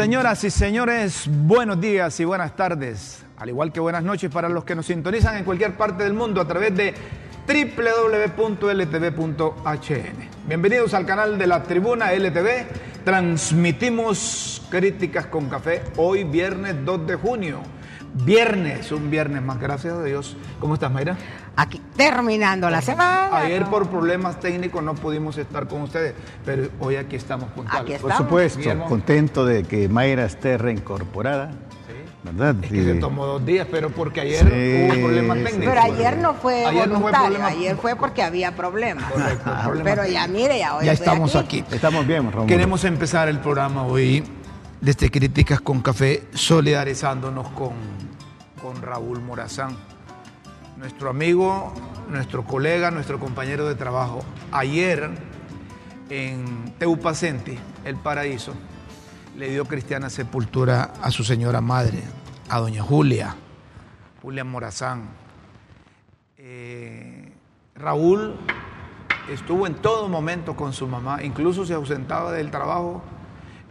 Señoras y señores, buenos días y buenas tardes, al igual que buenas noches para los que nos sintonizan en cualquier parte del mundo a través de www.ltv.hn. Bienvenidos al canal de la Tribuna LTV. Transmitimos críticas con café hoy viernes 2 de junio. Viernes, un viernes más, gracias a Dios. ¿Cómo estás, Mayra? Aquí terminando la semana. Ayer por problemas técnicos no pudimos estar con ustedes, pero hoy aquí estamos puntuales. Aquí Por Estamos. supuesto, Guillermo. contento de que Mayra esté reincorporada, ¿verdad? Es que Y- se tomó dos días, pero porque ayer Sí, hubo problemas sí. técnicos. Pero ayer no fue Ayer no fue voluntario, problema- ayer fue porque había problemas. Correcto, problemas Pero ya mire, ya hoy Ya estamos aquí. Estamos bien, Ramón. Queremos empezar el programa hoy desde Críticas con Café, solidarizándonos con, con Raúl Morazán, nuestro amigo, nuestro colega, nuestro compañero de trabajo. Ayer en Teupacenti, El Paraíso, le dio cristiana sepultura a su señora madre, a doña Julia, Julia Morazán. Eh, Raúl estuvo en todo momento con su mamá, incluso se ausentaba del trabajo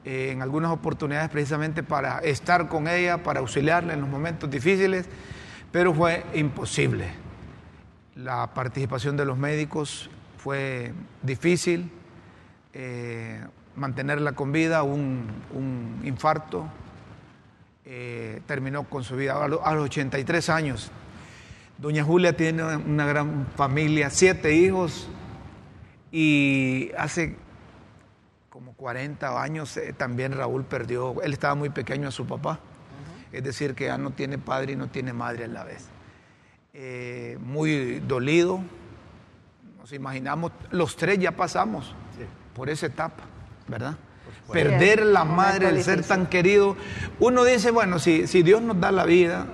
eh, en algunas oportunidades precisamente para estar con ella, para auxiliarla en los momentos difíciles, pero fue imposible. La participación de los médicos fue difícil, eh, mantenerla con vida, un, infarto, eh, terminó con su vida a, lo- a los 83 años. Doña Julia tiene una gran familia, siete hijos, y hace como 40 años eh, también Raúl perdió, él estaba muy pequeño a su papá, es decir, que ya no tiene padre y no tiene madre a la vez. Eh, muy dolido, nos imaginamos, los tres ya pasamos por esa etapa, ¿verdad? Perder la madre, el ser tan querido. Uno dice, bueno, si, si Dios nos da la vida,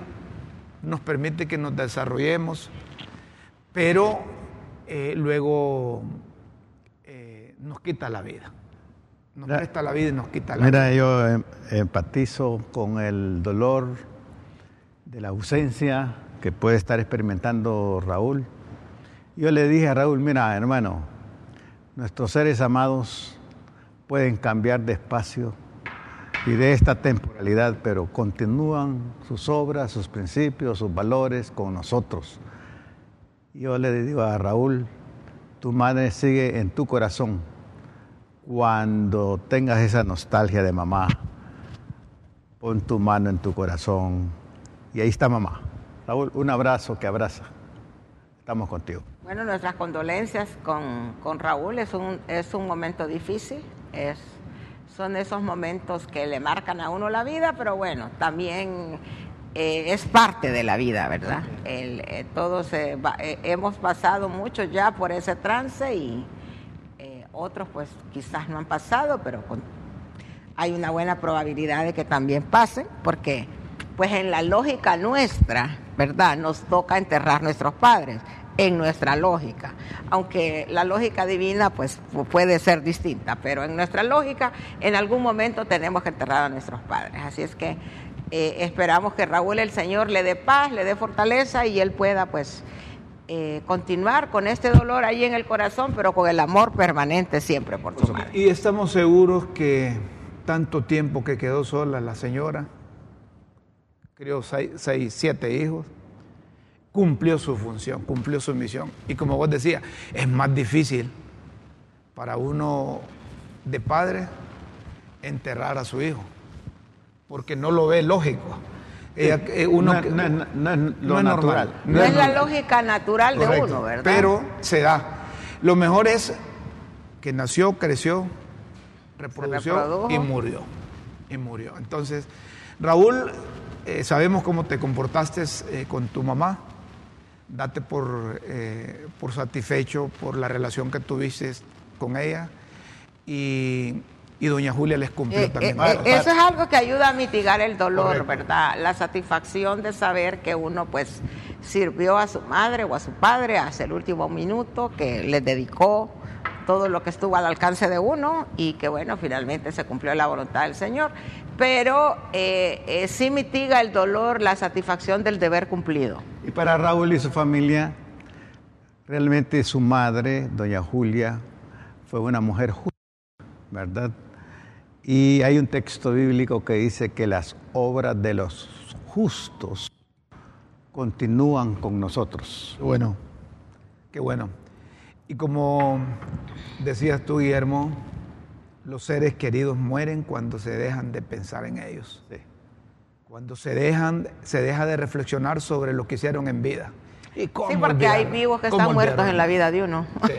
nos permite que nos desarrollemos, pero eh, luego eh, nos quita la vida. Nos Mira- presta la vida y nos quita la vida. Mira, yo em- empatizo con el dolor de la ausencia que puede estar experimentando Raúl. Yo le dije a Raúl, mira, hermano, nuestros seres amados pueden cambiar de espacio y de esta temporalidad, pero continúan sus obras, sus principios, sus valores con nosotros. Yo le digo a Raúl, tu madre sigue en tu corazón. Cuando tengas esa nostalgia de mamá, pon tu mano en tu corazón y ahí está mamá. Raúl, un abrazo que abraza. Estamos contigo. Bueno, nuestras condolencias con, con Raúl. Es un, es un momento difícil. Es, son esos momentos que le marcan a uno la vida, pero bueno, también eh, es parte de la vida, ¿verdad? El, eh, todos eh, va- hemos pasado mucho ya por ese trance y otros pues quizás no han pasado, pero hay una buena probabilidad de que también pasen, porque pues en la lógica nuestra, ¿verdad? Nos toca enterrar nuestros padres, en nuestra lógica. Aunque la lógica divina pues pu- puede ser distinta, pero en nuestra lógica en algún momento tenemos que enterrar a nuestros padres. Así es que eh, esperamos que Raúl el Señor le dé paz, le dé fortaleza y él pueda pues eh, continuar con este dolor ahí en el corazón, pero con el amor permanente siempre por su madre. Y estamos seguros que tanto tiempo que quedó sola la señora, crió seis, seis, siete hijos, cumplió su función, cumplió su misión. Y como vos decías, es más difícil para uno de padre enterrar a su hijo, porque no lo ve lógico. Eh, uno No- que- no es- no es lo no es normal. natural. No es la lógica natural de Correcto. uno, ¿verdad? Pero se da. Lo mejor es que nació, creció, reprodució y murió. Y murió. Entonces, Raúl, eh, sabemos cómo te comportaste eh, con tu mamá. Date por, eh, por satisfecho por la relación que tuviste con ella. Y, y doña Julia les cumplió Eh, también. eh, eh, eso es algo que ayuda a mitigar el dolor, Correcto. ¿verdad? La satisfacción de saber que uno pues sirvió a su madre o a su padre hasta el último minuto, que les dedicó todo lo que estuvo al alcance de uno y que bueno, finalmente se cumplió la voluntad del Señor. Pero eh, sí mitiga el dolor, la satisfacción del deber cumplido. Y para Raúl y su familia, realmente su madre, doña Julia, fue una mujer justa, ¿verdad? Y hay un texto bíblico que dice que las obras de los justos continúan con nosotros. Qué bueno, qué bueno. Y como decías tú, Guillermo, los seres queridos mueren cuando se dejan de pensar en ellos. Sí. Cuando se dejan, se deja de reflexionar sobre lo que hicieron en vida. ¿Y cómo sí, porque hay vivos que están muertos en la vida de uno. Sí,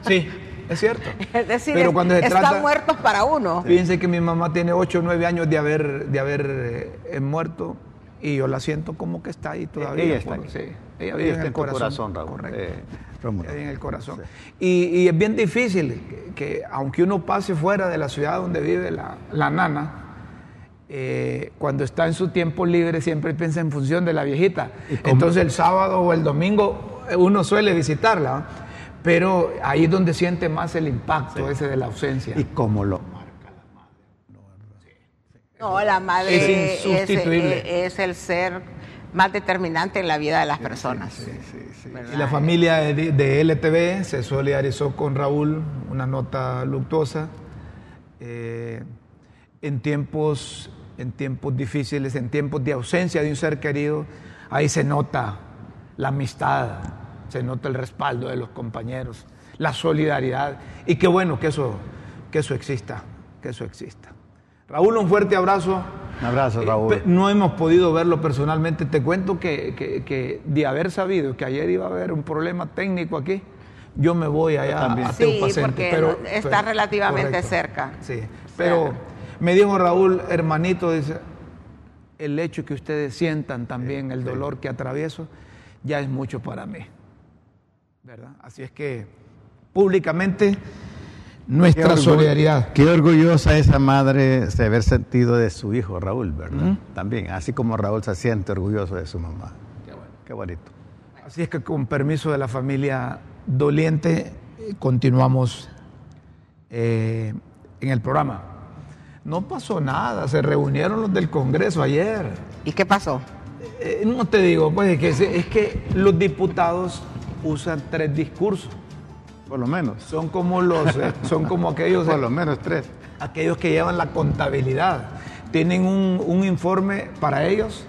sí es cierto. Es decir, Pero cuando están muertos para uno. Fíjense que mi mamá tiene 8 o 9 años de haber, de haber eh, muerto y yo la siento como que está ahí todavía. Ella está Sí, ella vive en el corazón, Raúl. Correcto. Eh, en el corazón. Y, y, es bien difícil que, aunque uno pase fuera de la ciudad donde vive la, la nana, eh, cuando está en su tiempo libre siempre piensa en función de la viejita. Entonces el sábado o el domingo uno suele visitarla, pero ahí es donde siente más el impacto ese de la ausencia. Y como lo no, la madre es, insustituible. Es, el ser más determinante en la vida de las personas. Sí, sí, y la familia de, LTV se solidarizó con Raúl, una nota luctuosa. Eh, en, tiempos, en tiempos difíciles, en tiempos de ausencia de un ser querido, ahí se nota la amistad, se nota el respaldo de los compañeros, la solidaridad. Y qué bueno que eso, que eso exista, que eso exista. Raúl, un fuerte abrazo. Un abrazo, eh, Raúl. no hemos podido verlo personalmente. Te cuento que, de haber sabido que ayer iba a haber un problema técnico aquí, yo me voy allá a Sí, porque pero, está relativamente cerca. Sí, pero me dijo Raúl, hermanito, dice, el hecho que ustedes sientan también el dolor que atravieso, ya es mucho para mí. ¿Verdad? Así es que públicamente nuestra solidaridad. Qué orgullosa esa madre de haber sentido de su hijo Raúl, ¿verdad? También, así como Raúl se siente orgulloso de su mamá. Qué, bueno. Qué bonito. Así es que con permiso de la familia doliente, continuamos eh, en el programa. No pasó nada, se reunieron los del Congreso ayer. ¿Y qué pasó? Eh, no te digo, pues es que, es que los diputados usan tres discursos. Por lo menos. Son como los, eh, son como aquellos. Por lo menos tres. Aquellos que llevan la contabilidad. Tienen un, informe para ellos,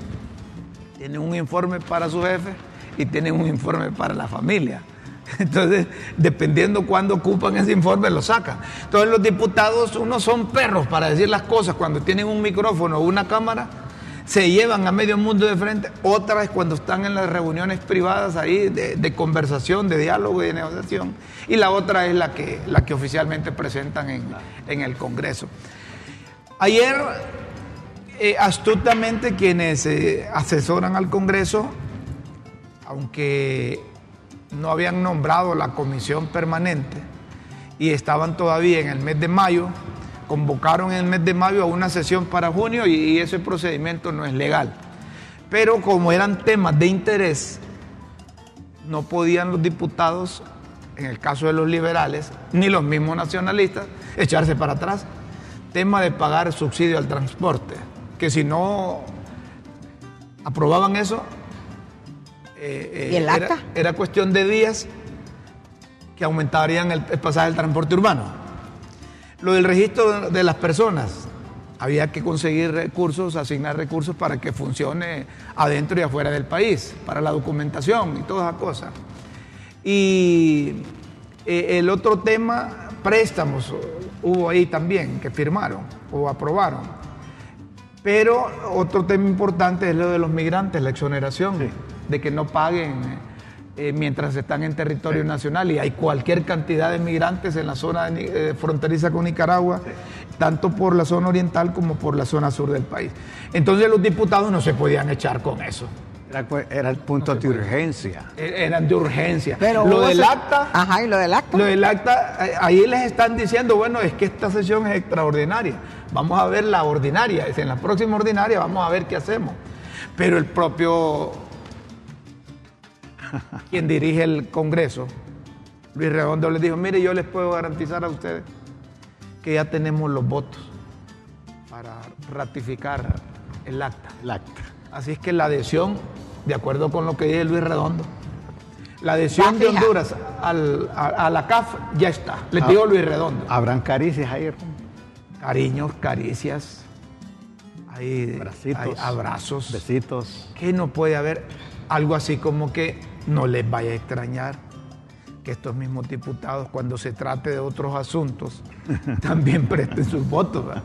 tienen un informe para su jefe y tienen un informe para la familia. Entonces, dependiendo cuándo ocupan ese informe, lo sacan. Entonces, los diputados, unos son perros para decir las cosas. Cuando tienen un micrófono o una cámara, se llevan a medio mundo de frente, otra es cuando están en las reuniones privadas ahí de, conversación, de diálogo y de negociación, y la otra es la que, la que oficialmente presentan en, el Congreso. Ayer, eh, astutamente quienes eh, asesoran al Congreso, aunque no habían nombrado la comisión permanente y estaban todavía en el mes de mayo, convocaron en el mes de mayo a una sesión para junio y, ese procedimiento no es legal. Pero como eran temas de interés, no podían los diputados, en el caso de los liberales, ni los mismos nacionalistas, echarse para atrás. Tema de pagar subsidio al transporte, que si no aprobaban eso, eh, ¿Y el eh, era, era, cuestión de días que aumentarían el pasaje del transporte urbano. Lo del registro de las personas. Había que conseguir recursos, asignar recursos para que funcione adentro y afuera del país, para la documentación y todas esas cosas. Y eh, el otro tema, préstamos, hubo ahí también que firmaron o aprobaron. Pero otro tema importante es lo de los migrantes, la exoneración, de que no paguen eh, mientras están en territorio nacional y hay cualquier cantidad de migrantes en la zona eh, fronteriza con Nicaragua, tanto por la zona oriental como por la zona sur del país. Entonces los diputados no se podían echar con eso. Era, el punto de urgencia. E, eran de urgencia. Pero lo del acta. Ajá, y lo del acta. Lo del acta, eh, ahí les están diciendo, bueno, es que esta sesión es extraordinaria. Vamos a ver la ordinaria. En la próxima ordinaria vamos a ver qué hacemos. Pero el propio quien dirige el Congreso, Luis Redondo, les dijo, mire, yo les puedo garantizar a ustedes que ya tenemos los votos para ratificar el acta. El acta. Así es que la adhesión, de acuerdo con lo que dice Luis Redondo, la adhesión de Honduras a, la CAF ya está, les digo Luis Redondo. ¿Habrán caricias ahí? cariños, caricias, hay, Abracitos. hay abrazos. Besitos. que no puede haber algo así como que no les vaya a extrañar que estos mismos diputados, cuando se trate de otros asuntos, también presten sus votos. ¿verdad?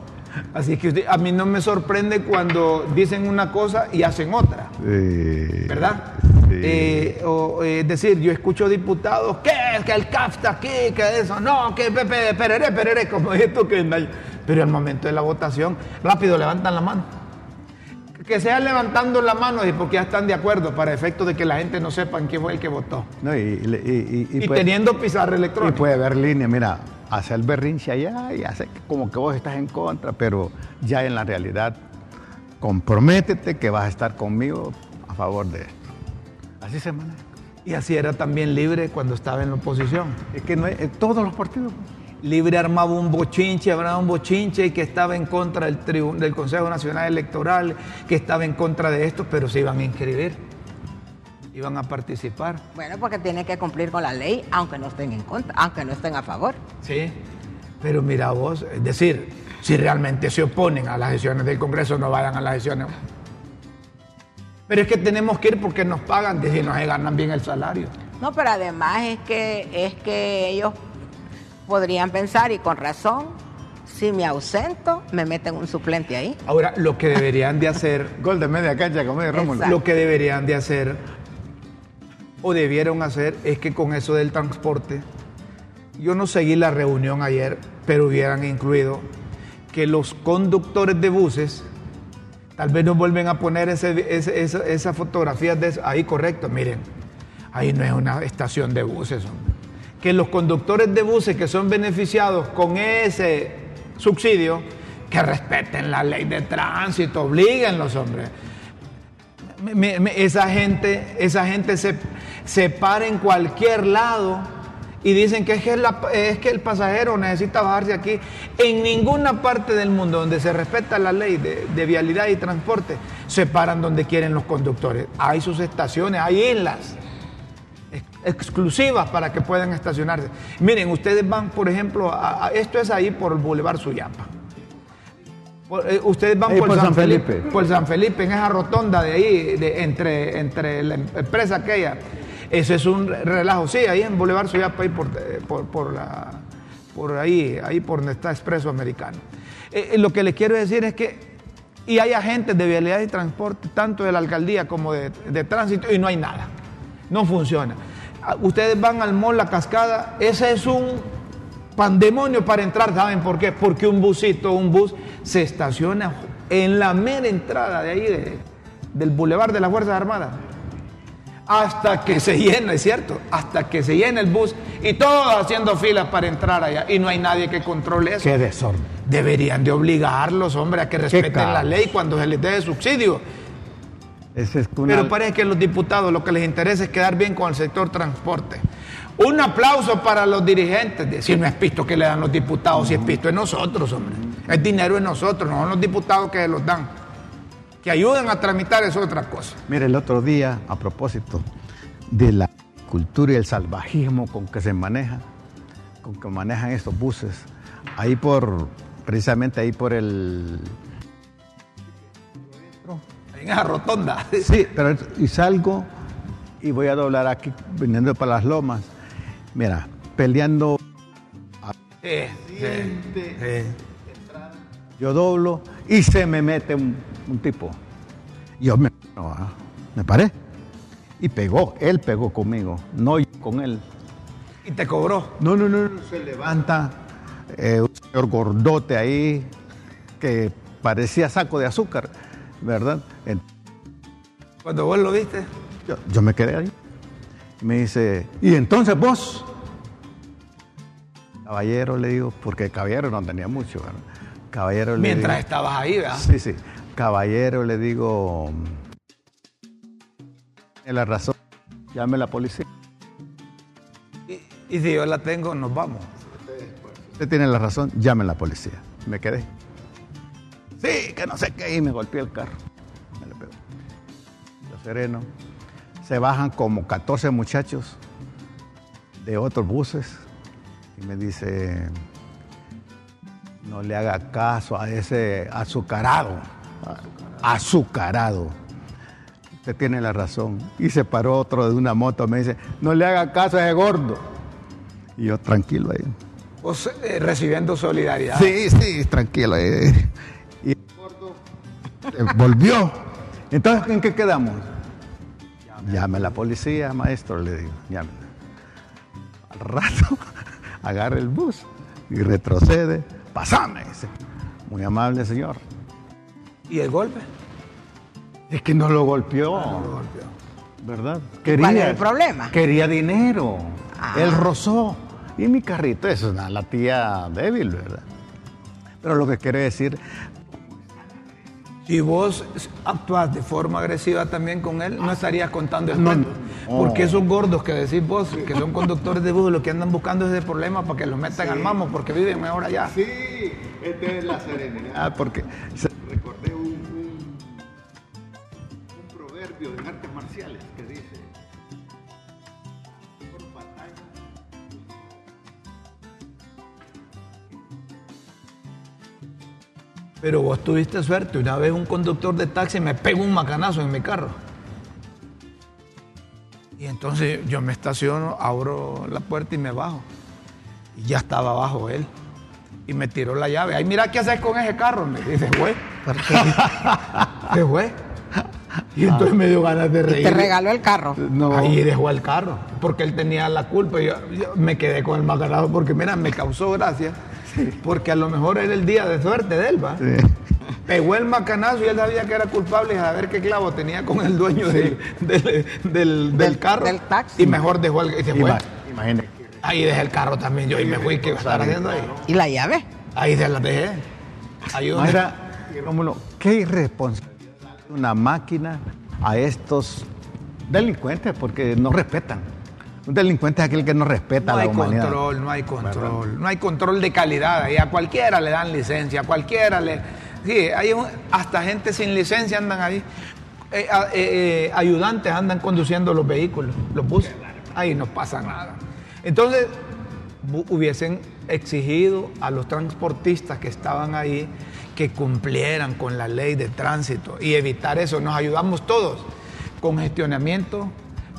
Así que usted- a mí no me sorprende cuando dicen una cosa y hacen otra, Sí. ¿verdad? Sí. Eh, o, eh, es decir, yo escucho diputados, ¿qué? Que el CAF está aquí, que eso, no, que Pepe, perere, perere, como esto que... no hay". Pero al momento de la votación, rápido levantan la mano. Que sea levantando la mano y porque ya están de acuerdo para efecto de que la gente no sepa quién fue el que votó. No, y, y- y- y Y, puede, teniendo pizarra y electrónica. puede haber línea, mira, hace el berrinche allá y hace como que vos estás en contra, pero ya en la realidad, comprométete que vas a estar conmigo a favor de esto. Así se maneja. Y así era también libre cuando estaba en la oposición. Es que no es, es todos los partidos. Libre armaba un bochinche, hablaba un bochinche y que estaba en contra del, del Consejo Nacional Electoral, que estaba en contra de esto, pero se iban a inscribir, iban a participar. Bueno, porque tienen que cumplir con la ley, aunque no estén en contra, aunque no estén a favor. Sí, pero mira vos, es decir, si realmente se oponen a las sesiones del Congreso, no vayan a las sesiones. Pero es que tenemos que ir porque nos pagan, si no se ganan bien el salario. No, pero además es que es que ellos podrían pensar y con razón, si me ausento, me meten un suplente ahí. Ahora, lo que deberían de hacer Gol de media cancha como de Rómulo. Lo que deberían de hacer o debieron hacer es que con eso del transporte, yo no seguí la reunión ayer, pero hubieran incluido que los conductores de buses, tal vez nos vuelven a poner ese, ese- esa, esa fotografía de eso. ahí correcto, miren, ahí no es una estación de buses, hombre. Que los conductores de buses que son beneficiados con ese subsidio, que respeten la ley de tránsito, obliguenlos, hombre. Me- me- me- esa gente, esa gente se, se para en cualquier lado y dicen que es que, es que el pasajero necesita bajarse aquí. En ninguna parte del mundo donde se respeta la ley de, de vialidad y transporte, se paran donde quieren los conductores. Hay sus estaciones, hay islas exclusivas para que puedan estacionarse. Miren, ustedes van, por ejemplo, a- a- esto es ahí por el Boulevard Suyapa. Por- eh, ustedes van por, por San San Felipe, Felipe. por San Felipe, en esa rotonda de ahí, de- entre, entre la empresa aquella. Ese es un relajo. Sí, ahí en Boulevard Suyapa, ahí por, eh, por, por la, por ahí, ahí por donde está Expreso Americano. Eh, lo que les quiero decir es que, y hay agentes de vialidad y transporte, tanto de la alcaldía como de, de tránsito, y no hay nada. No funciona. Ah, Ustedes van al mall La Cascada, ese es un pandemonio para entrar, ¿saben por qué? Porque un busito, un bus, se estaciona en la mera entrada de ahí, de- del Boulevard de las Fuerzas Armadas. Hasta que se llena, es cierto, hasta que se llena el bus y todos haciendo filas para entrar allá y no hay nadie que controle eso. Qué desorden. Deberían de obligarlos, hombre, a que respeten la ley cuando se les dé subsidio. Es una- Pero parece que a los diputados lo que les interesa es quedar bien con el sector transporte. Un aplauso para los dirigentes. de- Si no es pisto que le dan los diputados, si es pisto es nosotros, hombre. El dinero es nosotros, no son los diputados que los dan. Que ayuden a tramitar es otra cosa. Mire, el otro día, a propósito de la cultura y el salvajismo con que se maneja, con que manejan estos buses, ahí por, precisamente ahí por el... En esa rotonda. Sí, pero y salgo y voy a doblar aquí, viniendo para las lomas. Mira, peleando, Sí, sí, sí. yo doblo y se me mete un, un tipo. Yo me, no, ah, me paré y pegó, él pegó conmigo, no yo con él. Y te cobró. No, no, no, no, se levanta eh, un señor gordote ahí que parecía saco de azúcar, ¿verdad? Cuando vos lo viste. Yo, yo me quedé ahí. Me dice, ¿y entonces vos? Caballero, le digo, porque caballero no tenía mucho, ¿verdad? Caballero le Mientras digo, estabas ahí, ¿verdad? Sí, sí. Caballero, le digo, tiene la razón, llame a la policía. Y, y si yo la tengo, nos vamos. Usted tiene la razón, llame a la policía. Me quedé. Sí, que no sé qué, y me golpeé el carro. Me le pegó. Yo sereno. Se bajan como 14 muchachos de otros buses y me dice, No le haga caso a ese azucarado. Azucarado. Usted tiene la razón. Y se paró otro de una moto, me dice, no le haga caso a ese gordo. Y yo tranquilo ahí. Vos eh, recibiendo solidaridad. Sí, sí, tranquilo. eh. Volvió. Entonces, ¿en qué quedamos? Llame a la policía, maestro, le digo. Llame. Al rato, agarra el bus y retrocede. Pasame, dice. Muy amable, señor. ¿Y el golpe? Es que no lo golpeó. No lo golpeó. ¿Verdad? ¿Cuál es el problema? Quería dinero. Ah. Él rozó. Y mi carrito es una la tía débil, ¿verdad? Pero lo que quiere decir, Si vos actúas de forma agresiva también con él, no estarías contando el No, cuento. no. Porque esos gordos que decís vos, que son conductores de bus, lo que andan buscando es ese problema para que los metan al mamo, porque viven mejor allá. Sí, esta es la serenidad. Ah, porque Pero vos tuviste suerte. Una vez un conductor de taxi me pegó un macanazo en mi carro. Y entonces yo me estaciono, abro la puerta y me bajo. Y ya estaba abajo él. Y me tiró la llave. Ay, mira qué haces con ese carro. Me dice, güey. ¿Qué fue? Y entonces me dio ganas de Y reír. te regaló el carro. No. Ahí dejó el carro, porque él tenía la culpa. y Yo, yo me quedé con el macanazo porque, mira, me causó gracia. Porque a lo mejor era el día de suerte de él, ¿va? Sí. Pegó el macanazo y él sabía que era culpable y a ver qué clavo tenía con el dueño del, del, del- del Del- carro. del taxi. Y mejor dejó el. Y se fue. Ima- Imagínate. Ahí dejé el carro también yo y me fui. ¿Qué estar haciendo ahí? ¿Y la llave? Ahí se la dejé. Y Rómulo, qué irresponsabilidad una máquina a estos delincuentes porque no respetan. Un delincuente es aquel que no respeta No a hay la humanidad. control, no hay control, no hay control de calidad. Y a cualquiera le dan licencia, a cualquiera le. Sí, hay un- hasta gente sin licencia andan ahí. Eh, a- eh, eh, ayudantes andan conduciendo los vehículos, los buses. Ahí no pasa nada. Entonces, hubiesen exigido a los transportistas que estaban ahí que cumplieran con la ley de tránsito y evitar eso. Nos ayudamos todos. Congestionamiento,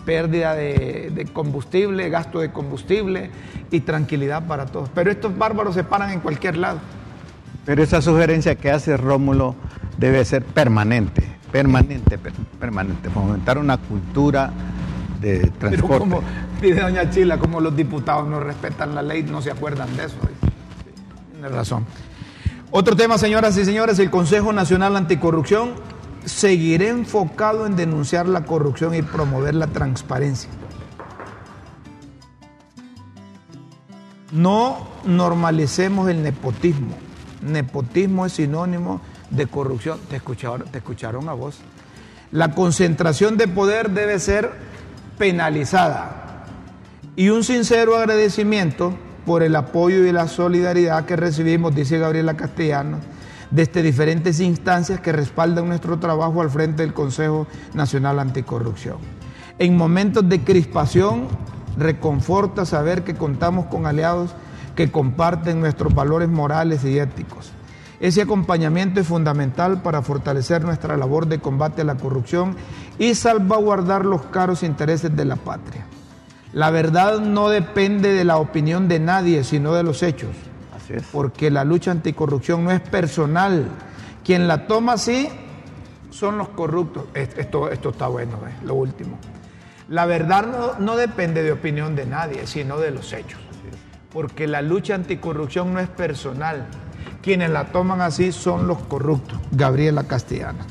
pérdida de, de combustible, gasto de combustible y tranquilidad para todos. Pero estos bárbaros se paran en cualquier lado. Pero esa sugerencia que hace Rómulo debe ser permanente, permanente, per- permanente, fomentar una cultura de Pero transporte. como dice doña Chila, como los diputados no respetan la ley, no se acuerdan de eso. Tiene razón. Otro tema, señoras y señores, el Consejo Nacional Anticorrupción seguirá enfocado en denunciar la corrupción y promover la transparencia. No normalicemos el nepotismo. Nepotismo es sinónimo de corrupción. Te escucharon, te a vos. La concentración de poder debe ser penalizada. Y un sincero agradecimiento por el apoyo y la solidaridad que recibimos, dice Gabriela Castellano, desde diferentes instancias que respaldan nuestro trabajo al frente del Consejo Nacional Anticorrupción. En momentos de crispación, reconforta saber que contamos con aliados que comparten nuestros valores morales y éticos. Ese acompañamiento es fundamental para fortalecer nuestra labor de combate a la corrupción y salvaguardar los caros intereses de la patria. La verdad no depende de la opinión de nadie, sino de los hechos Así es. porque la lucha anticorrupción no es personal. Quien la toma así son los corruptos. Es- Esto, esto está bueno, ¿ves? lo último. La verdad no, no depende de opinión de nadie, sino de los hechos. Porque la lucha anticorrupción no es personal. Quienes la toman así son los corruptos. Gabriela Castellana.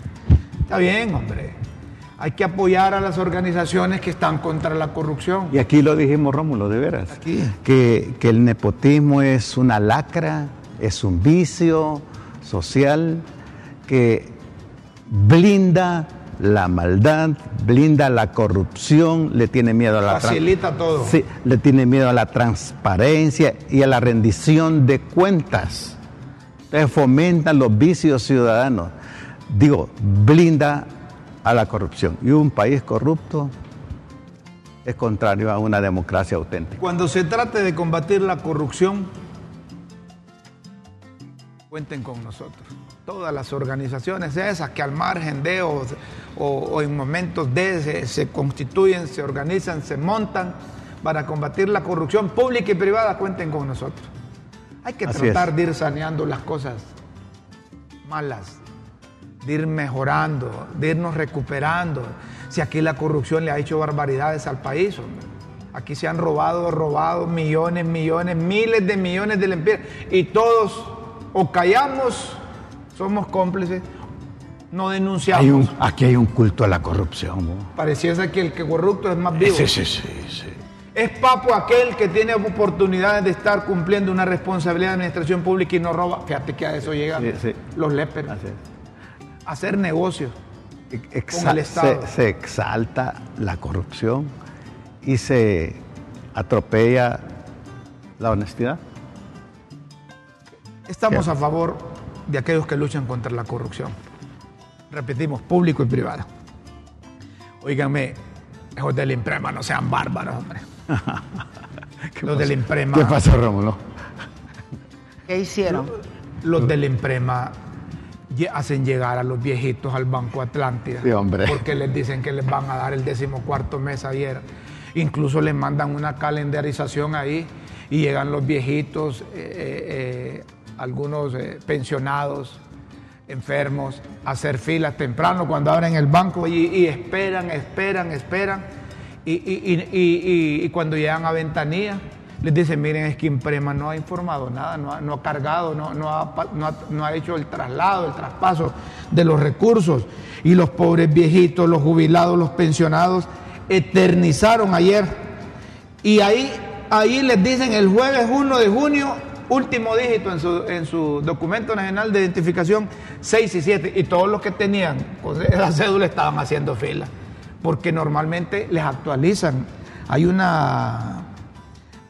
Está bien, hombre. Hay que apoyar a las organizaciones que están contra la corrupción. Y aquí lo dijimos, Rómulo, de veras. Aquí. Que, que el nepotismo es una lacra, es un vicio social que blinda la maldad, blinda la corrupción, le tiene miedo a la Facilita todo. Sí, le tiene miedo a la transparencia y a la rendición de cuentas. Entonces fomenta los vicios ciudadanos. Digo, blinda a la corrupción. Y un país corrupto es contrario a una democracia auténtica. Cuando se trate de combatir la corrupción, cuenten con nosotros. Todas las organizaciones esas que al margen de o, o, en momentos de se, constituyen, se organizan, se montan para combatir la corrupción pública y privada, cuenten con nosotros. Hay que tratar de ir saneando las cosas malas, de ir mejorando, de irnos recuperando. Si aquí la corrupción le ha hecho barbaridades al país, aquí se han robado, robado millones, millones, miles de millones de lempiras y todos o callamos, somos cómplices, no denunciamos. aquí hay un culto a la corrupción. Pareciese que el que corrupto es más vivo. Sí, sí, sí, sí. Es papo aquel que tiene oportunidades de estar cumpliendo una responsabilidad de administración pública y no roba. Fíjate que a eso llegan los léperos. Hacer negocios con el Estado. Se, se exalta la corrupción y se atropella la honestidad. Estamos a favor de aquellos que luchan contra la corrupción. Repetimos, público y privado. Óiganme, los del Imprema no sean bárbaros, hombre. los del Imprema. ¿Qué pasó, Rómulo? ¿Qué hicieron? Los, del Imprema hacen llegar a los viejitos al Banco Atlántida. Sí, hombre. Porque les dicen que les van a dar el decimocuarto mes ayer. Incluso les mandan una calendarización ahí y llegan los viejitos. Eh, eh, eh algunos eh, pensionados, enfermos, hacer filas temprano cuando abren el banco y, esperan, esperan, esperan. Y, cuando llegan a ventanilla, les dicen, miren, es que Imprema no ha informado nada, no ha, cargado, no, no, ha, no, ha, hecho el traslado, el traspaso de los recursos. Y los pobres viejitos, los jubilados, los pensionados, eternizaron ayer. Y ahí, ahí les dicen el jueves 1 de junio último dígito en su, en su documento nacional de identificación 6 y 7 y todos los que tenían esa cédula estaban haciendo fila porque normalmente les actualizan. Hay una,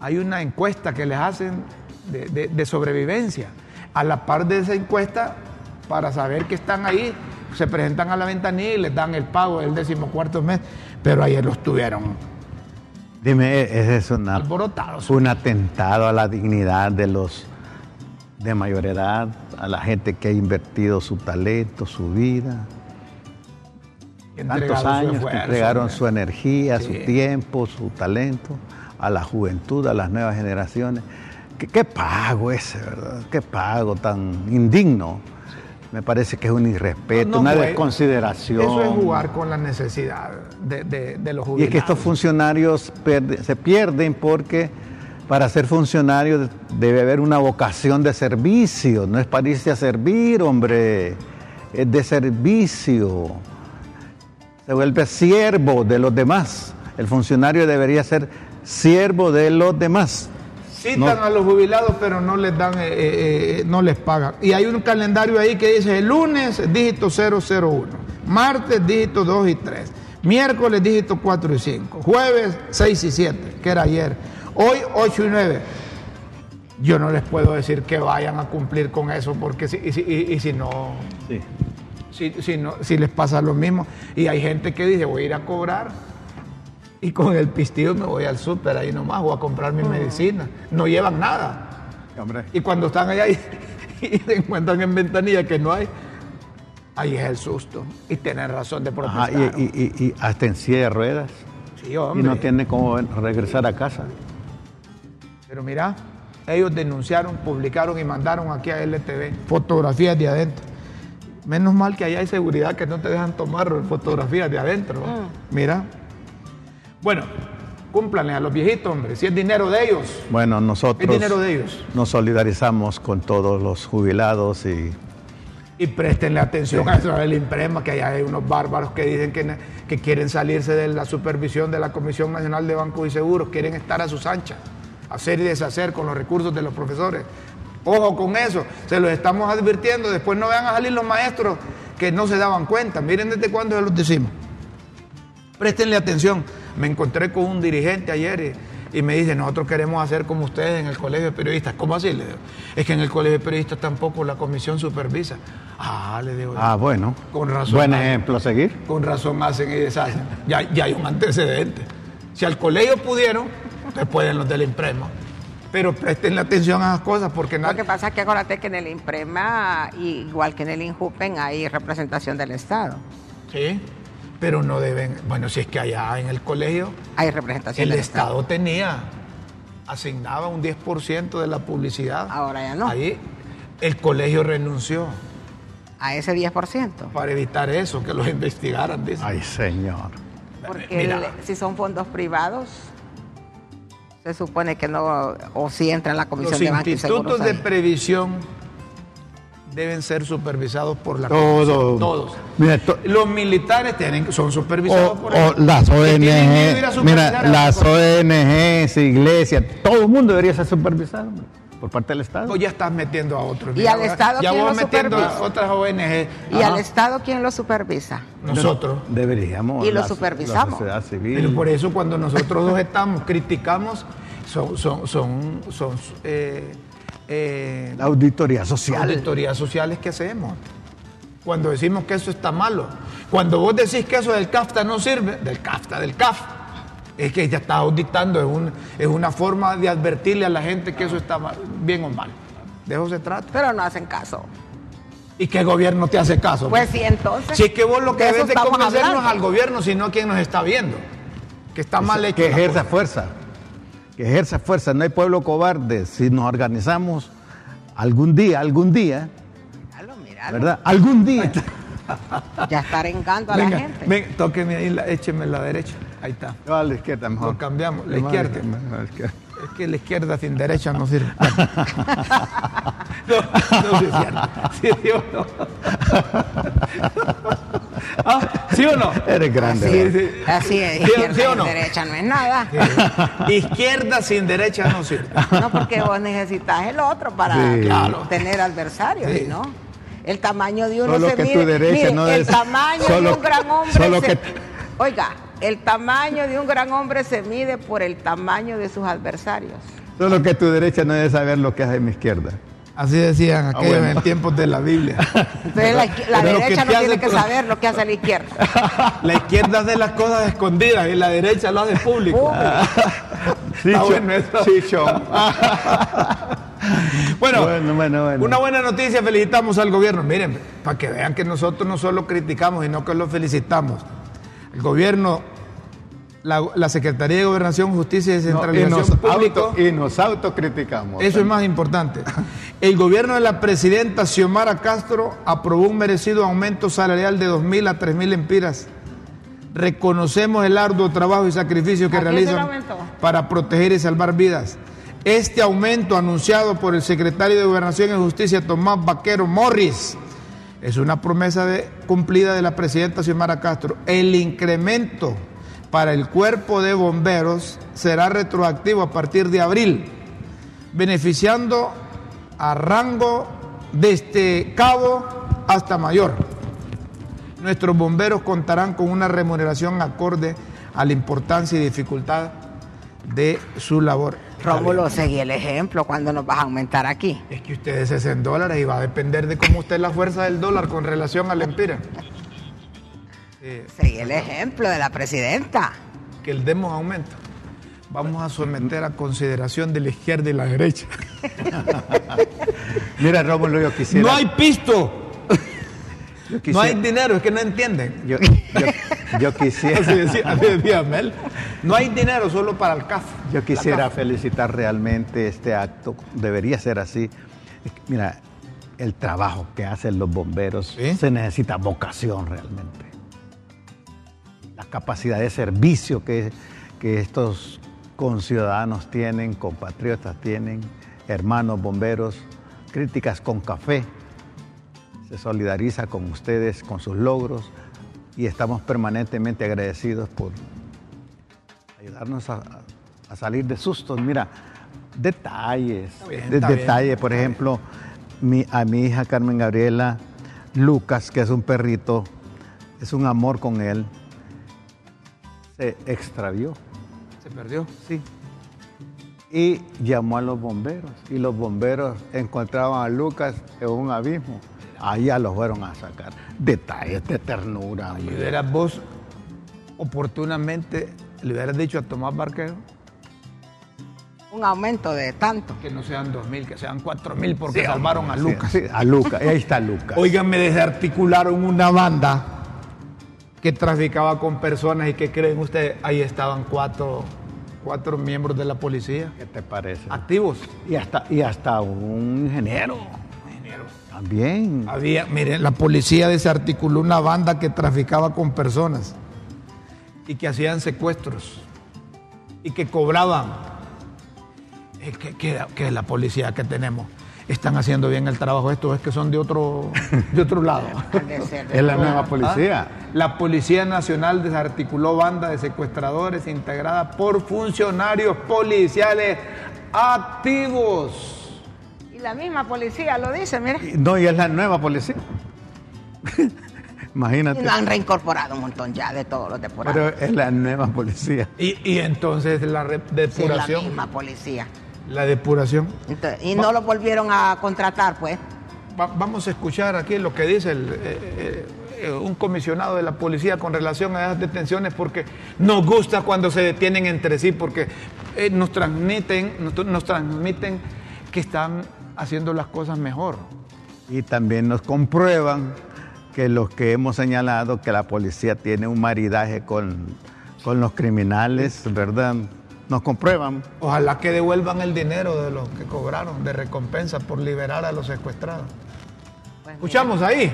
hay una encuesta que les hacen de, sobrevivencia. A la par de esa encuesta, para saber que están ahí, se presentan a la ventanilla y les dan el pago del decimocuarto mes, pero ayer los tuvieron Dime, ¿es eso un atentado a la dignidad de los de mayor edad, a la gente que ha invertido su talento, su vida? Tantos años que entregaron su energía, su tiempo, su talento a la juventud, a las nuevas generaciones. ¿Qué, qué pago ese, verdad? Qué pago tan indigno me parece que es un irrespeto, una desconsideración. Eso es jugar con la necesidad de, los jubilados. Y es que estos funcionarios se pierden porque para ser funcionario debe haber una vocación de servicio, no es para irse a servir, hombre, es de servicio. Se vuelve siervo de los demás. El funcionario debería ser siervo de los demás. Citan a los jubilados, pero no les dan, eh, eh, eh, no les pagan. Y hay un calendario ahí que dice el lunes dígito 001, martes dígito 2 y 3, miércoles dígito 4 y 5, jueves 6 y 7, que era ayer, hoy 8 y 9. Yo no les puedo decir que vayan a cumplir con eso, porque si, y, si no, si, si, no, si les pasa lo mismo. Y hay gente que dice, voy a ir a cobrar y con el pistillo me voy al súper ahí nomás, voy a comprar mi mm. medicina. No llevan nada. Y cuando están allá y, se encuentran en ventanilla que no hay, ahí es el susto. Y tienen razón de protestar. y, hasta en silla de ruedas. Sí, hombre. Y no tienen cómo regresar a casa. Pero mira, ellos denunciaron, publicaron y mandaron aquí a LTV fotografías de adentro. Menos mal que allá hay seguridad que no te dejan tomar fotografías de adentro. Mm. Mira, bueno, cúmplanle a los viejitos, hombre, si es dinero de ellos. Bueno, nosotros es dinero de ellos. nos solidarizamos con todos los jubilados y... Y préstenle atención a eso del Imprema, que hay unos bárbaros que dicen que, que quieren salirse de la supervisión de la Comisión Nacional de Bancos y Seguros, quieren estar a sus anchas, hacer y deshacer con los recursos de los profesores. Ojo con eso, se los estamos advirtiendo, después no vean a salir los maestros que no se daban cuenta, miren desde cuándo se los decimos. Préstenle atención me encontré con un dirigente ayer y, me dice, nosotros queremos hacer como ustedes en el colegio de periodistas. ¿Cómo así? Le digo, es que en el colegio de periodistas tampoco la comisión supervisa. Ah, le digo. Ah, bueno. Con razón. Buen ejemplo a seguir. Con razón hacen y deshacen. Ya, ya hay un antecedente. Si al colegio pudieron, ustedes pueden los del imprema. Pero presten atención a las cosas porque Lo que pasa es que acuérdate que en el IMPREMA, igual que en el INJUPEN, hay representación del Estado. Sí, pero no deben... Bueno, si es que allá en el colegio Hay representación el del Estado tenía, asignaba un 10% de la publicidad. Ahora ya no. Ahí el colegio renunció A ese 10%. para evitar eso, que los investigaran. dice. Ay, señor. Porque Mira. el- si son fondos privados, se supone que no, o si entra en la Comisión Los de y Seguros. institutos de ahí. previsión deben ser supervisados por la Todo. Comisión, Todos. Mira, to- Los militares tienen, son O, supervisados por o ellos. las a ONG, mira, a las. ONGs, iglesias, todo el mundo debería ser supervisado hombre, por parte del Estado. Pues ya estás metiendo a otros. ¿Y Mira, al Estado Ya quién vos lo metiendo a supervisa? otras ONG. ¿Y Ajá. al Estado quién lo supervisa? Nosotros. Deberíamos. Y lo la- supervisamos. La sociedad civil. Pero por eso cuando nosotros dos estamos, criticamos, son, son, son, son eh, eh, La auditoría social. auditorías sociales que hacemos. Cuando decimos que eso está malo. Cuando vos decís que eso del CAFTA no sirve, del CAFTA, del CAF, es que ya está auditando, es, un- es una forma de advertirle a la gente que eso está mal- bien o mal. De eso se trata. Pero no hacen caso. ¿Y qué gobierno te hace caso? Pues sí, entonces. Si es que vos lo que debes de convencernos hablando. al gobierno, sino a quien nos está viendo. Que está mal hecho. que ejerza fuerza. Que ejerza fuerza. No hay pueblo cobarde. Si nos organizamos algún día, algún día, Míralo, míralo. ¿verdad? Algún día. Ya está arengando a la Venga, gente. ven, tóqueme ahí, la, écheme la derecha. Ahí está. No, a la izquierda mejor. Lo cambiamos, izquierda. la izquierda. Es que la izquierda sin derecha no sirve. no, no cierto. ¿Sí, sí o no? Ah, ¿Sí o no? Eres grande. Sí, ¿verdad? sí. Así es, ¿Sí, izquierda sí o no? derecha no es nada. Izquierda sin derecha no sirve. No, porque vos necesitas el otro para Sí. Claro. tener adversarios, Sí. ¿y ¿no? El tamaño de uno Solo se que mide. tu derecha mire, no el es- tamaño solo- de un gran hombre. solo se- que- Oiga, el tamaño de un gran hombre se mide por el tamaño de sus adversarios. Solo que tu derecha no debe saber lo que hace mi izquierda. Así decían aquellos bueno. en tiempos de la Biblia. Entonces la, derecha no tiene hace que saber lo que hace la izquierda. La izquierda hace las cosas escondidas y la derecha lo hace público. Bueno. Bueno, Bueno, bueno, bueno. una buena noticia, felicitamos al gobierno. Miren, para que vean que nosotros no solo criticamos, sino que lo felicitamos. El gobierno, la, la Secretaría de Gobernación, Justicia y No, y, Descentralización nos auto, y nos autocriticamos. eso es más importante. El gobierno de la presidenta Xiomara Castro aprobó un merecido aumento salarial de 2.000 a 3.000 empiras. Reconocemos el arduo trabajo y sacrificio que ¿A quién se le realizan para proteger y salvar vidas. Este aumento anunciado por el secretario de Gobernación y Justicia, Tomás Vaquero Morris, es una promesa cumplida de la presidenta Xiomara Castro. El incremento para el cuerpo de bomberos será retroactivo a partir de abril, beneficiando a rango desde cabo hasta mayor. Nuestros bomberos contarán con una remuneración acorde a la importancia y dificultad de su labor. Rómulo, seguí el ejemplo cuando nos vas a aumentar aquí. Es que ustedes es en dólares y va a depender de cómo esté la fuerza del dólar con relación al empira. Eh, Seguí el ejemplo de la presidenta. que el demos aumento. Vamos a someter a consideración de la izquierda y la derecha. Mira, Rómulo, yo quisiera. No hay pisto, no hay dinero, es que no entienden. Yo, yo- yo quisiera. Así decía, así decía Mel. No hay dinero solo para el CAF. Yo quisiera CAF. felicitar realmente este acto, debería ser así. Mira, el trabajo que hacen los bomberos Sí. se necesita vocación realmente. La capacidad de servicio que, que estos conciudadanos tienen, compatriotas tienen, hermanos bomberos, críticas con café, se solidariza con ustedes, con sus logros y estamos permanentemente agradecidos por ayudarnos a, a salir de sustos. Mira, detalles, bien, de- está bien. detalles, por ejemplo, mi, a mi hija Carmen Gabriela, Lucas, que es un perrito, es un amor con él, se extravió, Se perdió. sí. Y llamó a los bomberos, y los bomberos encontraban a Lucas en un abismo. Allá lo fueron a sacar. Detalles de ternura. Y hombre. hubieras vos oportunamente le hubieras dicho a Tomás Barquero Un aumento de tanto. Que no sean 2.000, que sean 4.000 porque salvaron a Sí, Lucas. sí, a Lucas, ahí está Lucas. Oigan, me desarticularon una banda que traficaba con personas y que creen ustedes, ahí estaban cuatro, cuatro miembros de la policía ¿Qué te parece? activos. Y hasta, y hasta un ingeniero. También. Había, miren, la policía desarticuló una banda que traficaba con personas y que hacían secuestros y que cobraban. Eh, ¿Qué, qué- qué es la policía que tenemos? ¿Están haciendo bien el trabajo estos? ¿Es que son de otro, de otro lado? Es la nueva policía. ¿Ah? La Policía Nacional desarticuló banda de secuestradores integrada por funcionarios policiales activos. Y la misma policía lo dice, mire. Y- No, y es la nueva policía. Y Imagínate. no han reincorporado un montón ya de todos los depurados. Pero es la nueva policía. Y, y entonces la Sí, es la depuración. misma policía. la depuración. Entonces, y no lo volvieron a contratar, pues. Va- vamos a escuchar aquí lo que dice el, eh, eh, eh, un comisionado de la policía con relación a esas detenciones porque nos gusta cuando se detienen entre sí porque eh, nos transmiten nos, nos transmiten que están haciendo las cosas mejor. Y también nos comprueban que los que hemos señalado que la policía tiene un maridaje con, con los criminales, ¿verdad? Nos comprueban. Ojalá que devuelvan el dinero de los que cobraron de recompensa por liberar a los secuestrados. Pues, Escuchamos ahí.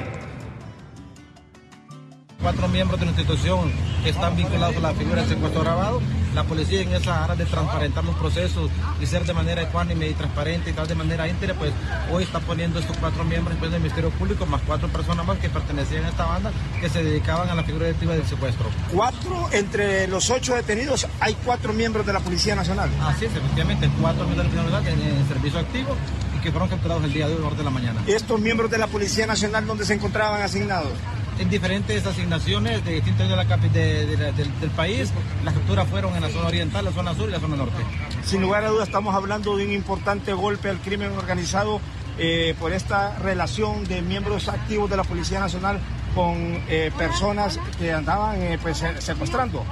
Cuatro miembros de la institución que están vinculados a la figura del secuestro grabado. La policía en esa área de transparentar los procesos y ser de manera ecuánime y transparente y tal de manera íntegra, pues hoy está poniendo estos cuatro miembros después del Ministerio Público, más cuatro personas más que pertenecían a esta banda que se dedicaban a la figura delictiva del secuestro. Cuatro, entre los ocho detenidos hay cuatro miembros de la Policía Nacional. Así es, efectivamente, cuatro miembros de la Policía Nacional en, en servicio activo y que fueron capturados el día de hoy, de la mañana. Estos miembros de la Policía Nacional, ¿dónde se encontraban asignados? En diferentes asignaciones de distintos de la de- del, país. Las capturas fueron en la zona oriental, la zona sur y la zona norte. Sin lugar a dudas estamos hablando de un importante golpe al crimen organizado eh, por esta relación de miembros activos de la Policía Nacional con eh, personas que andaban eh, pues, se- secuestrando.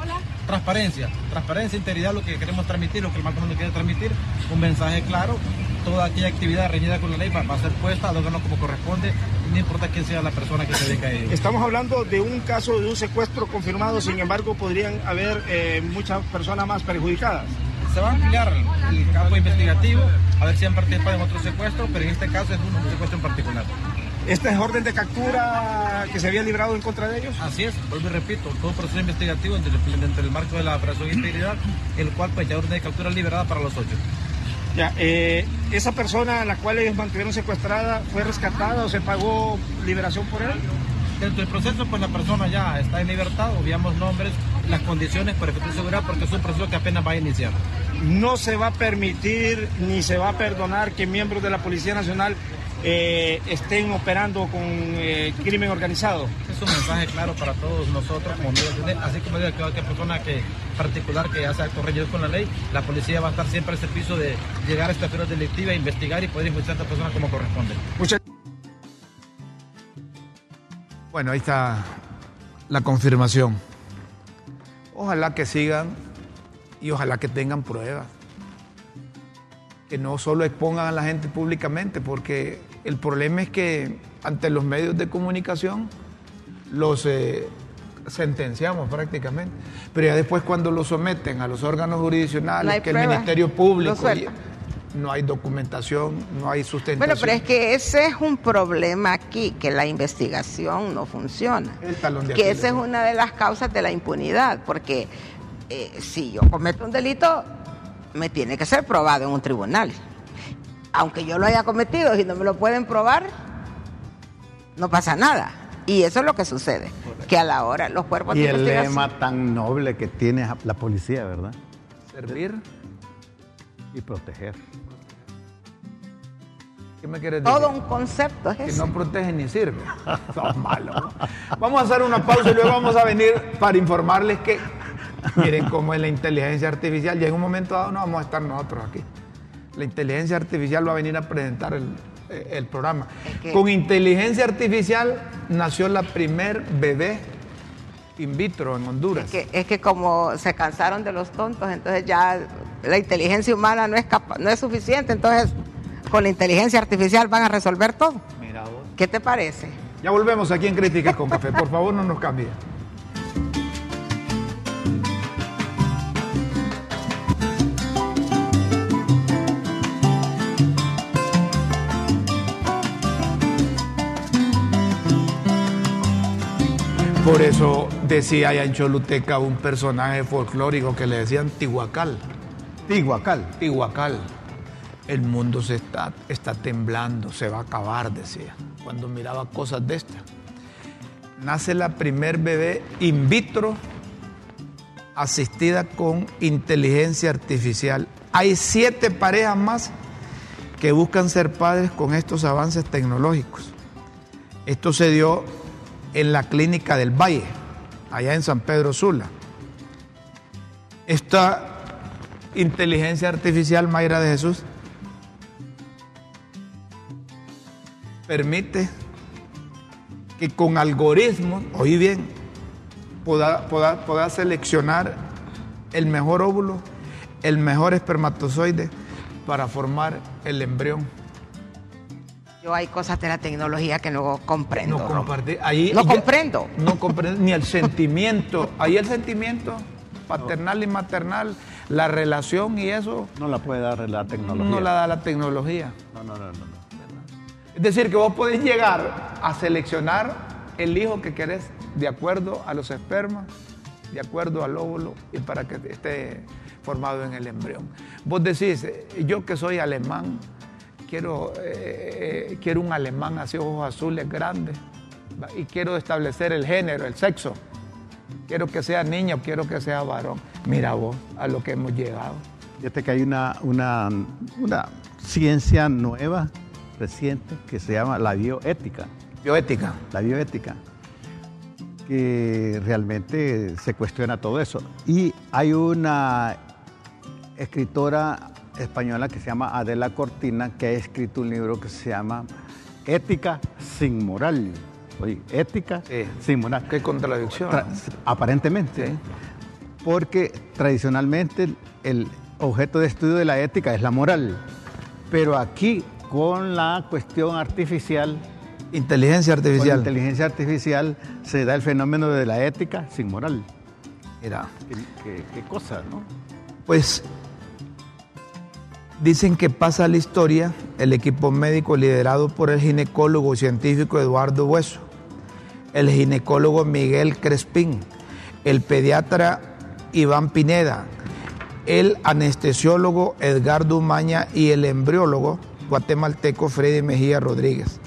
Transparencia, transparencia, integridad, lo que queremos transmitir, lo que el Mundo quiere transmitir, un mensaje claro. Toda aquella actividad reñida con la ley va, va a ser puesta al órgano como corresponde, no importa quién sea la persona que se dedica a ello. Estamos hablando de un caso de un secuestro confirmado, sin embargo podrían haber eh, muchas personas más perjudicadas. Se va a ampliar el campo investigativo, a ver si han participado en otro secuestro, pero en este caso es un secuestro en particular. ¿Esta es orden de captura que se había librado en contra de ellos? Así es, vuelvo y repito, todo proceso investigativo dentro del, marco de la operación de integridad, el cual pues ya orden de captura liberada para los ocho. Ya, eh, esa persona a la cual ellos mantuvieron secuestrada fue rescatada o se pagó liberación por él. Dentro del proceso, pues la persona ya está en libertad, obviamos nombres, las condiciones para efecto de seguridad, porque es un proceso que apenas va a iniciar. No se va a permitir ni se va a perdonar que miembros de la Policía Nacional eh, estén operando con eh, crimen organizado. Es un mensaje claro para todos nosotros, como medios de- así como de cualquier persona que particular que hace actos reñidos con la ley, la policía va a estar siempre al servicio de llegar a esta figura delictiva, investigar y poder enjuiciar a esta persona como corresponde. Muchas Bueno, ahí está la confirmación. Ojalá que sigan y ojalá que tengan pruebas. Que no solo expongan a la gente públicamente, porque el problema es que ante los medios de comunicación los eh, sentenciamos prácticamente. Pero ya después cuando los someten a los órganos jurisdiccionales, No que el Ministerio Público, no hay documentación, no hay sustentación. Bueno, pero es que ese es un problema aquí, que la investigación no funciona. El talón de que esa es una de las causas de la impunidad, porque eh, si yo cometo un delito, me tiene que ser probado en un tribunal. Aunque yo lo haya cometido y no me lo pueden probar, no pasa nada. Y eso es lo que sucede, que a la hora los cuerpos Y el lema tan noble que tiene la policía, ¿verdad? Servir. Y proteger. ¿Qué me quieres decir? Todo un concepto es que no protege ni sirve. Son malos. Vamos a hacer una pausa y luego vamos a venir para informarles que miren cómo es la inteligencia artificial. Y en un momento dado no vamos a estar nosotros aquí. La inteligencia artificial va a venir a presentar el, eh, el programa. Con inteligencia artificial nació la primer bebé in vitro en Honduras. Es que, es que como se cansaron de los tontos, entonces ya la inteligencia humana no es, no es suficiente, entonces con la inteligencia artificial van a resolver todo. Mira vos. ¿Qué te parece? Ya volvemos aquí en Críticas con Café. Por favor, no nos cambie. Por eso decía allá en Choluteca un personaje folclórico que le decían Tihuacal. Tihuacal. Tihuacal. El mundo se está, está temblando, se va a acabar, decía, cuando miraba cosas de estas. Nace la primer bebé in vitro asistida con inteligencia artificial. Hay siete parejas más que buscan ser padres con estos avances tecnológicos. Esto se dio en la clínica del Valle, allá en San Pedro Sula. Esta inteligencia artificial, Mayra de Jesús, permite que con algoritmos, oí bien, pueda, pueda seleccionar el mejor óvulo, el mejor espermatozoide para formar el embrión. Yo hay cosas de la tecnología que no comprendo. No, ahí no comprendo. No comprendo ni el sentimiento. Ahí el sentimiento paternal y maternal, la relación y eso. No la puede dar la tecnología. No la da la tecnología. No, no, no, no. Es decir, que vos podés llegar a seleccionar el hijo que querés de acuerdo a los espermas, de acuerdo al óvulo y para que esté formado en el embrión. Vos decís, yo que soy alemán, quiero, eh, quiero un alemán así, ojos azules grandes, y quiero establecer el género, el sexo. Quiero que sea niña o quiero que sea varón. Mira vos a lo que hemos llegado. Fíjate que hay una, una, una ciencia nueva, reciente, que se llama la bioética. Bioética. La bioética que realmente se cuestiona todo eso. Y hay una escritora española que se llama Adela Cortina, que ha escrito un libro que se llama Ética sin moral. Oye, ética sin moral. Qué contradicción. aparentemente. Porque tradicionalmente el objeto de estudio de la ética es la moral. Pero aquí, con la cuestión artificial, Inteligencia artificial. Con inteligencia artificial se da el fenómeno de la ética sin moral. Mira. qué, qué cosa, ¿no? Pues Dicen que pasa la historia el equipo médico liderado por el ginecólogo científico Eduardo Hueso, el ginecólogo Miguel Crespín, el pediatra Iván Pineda, el anestesiólogo Edgardo Umaña y el embriólogo guatemalteco Freddy Mejía Rodríguez.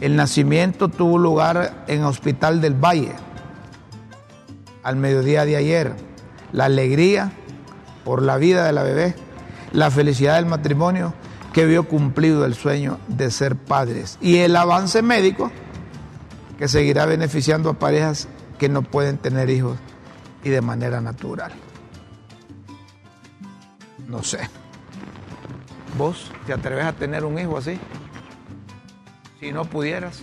El nacimiento tuvo lugar en Hospital del Valle al mediodía de ayer. La alegría por la vida de la bebé la felicidad del matrimonio que vio cumplido el sueño de ser padres y el avance médico que seguirá beneficiando a parejas que no pueden tener hijos y de manera natural. No sé. ¿Vos te atreves a tener un hijo así? Si no pudieras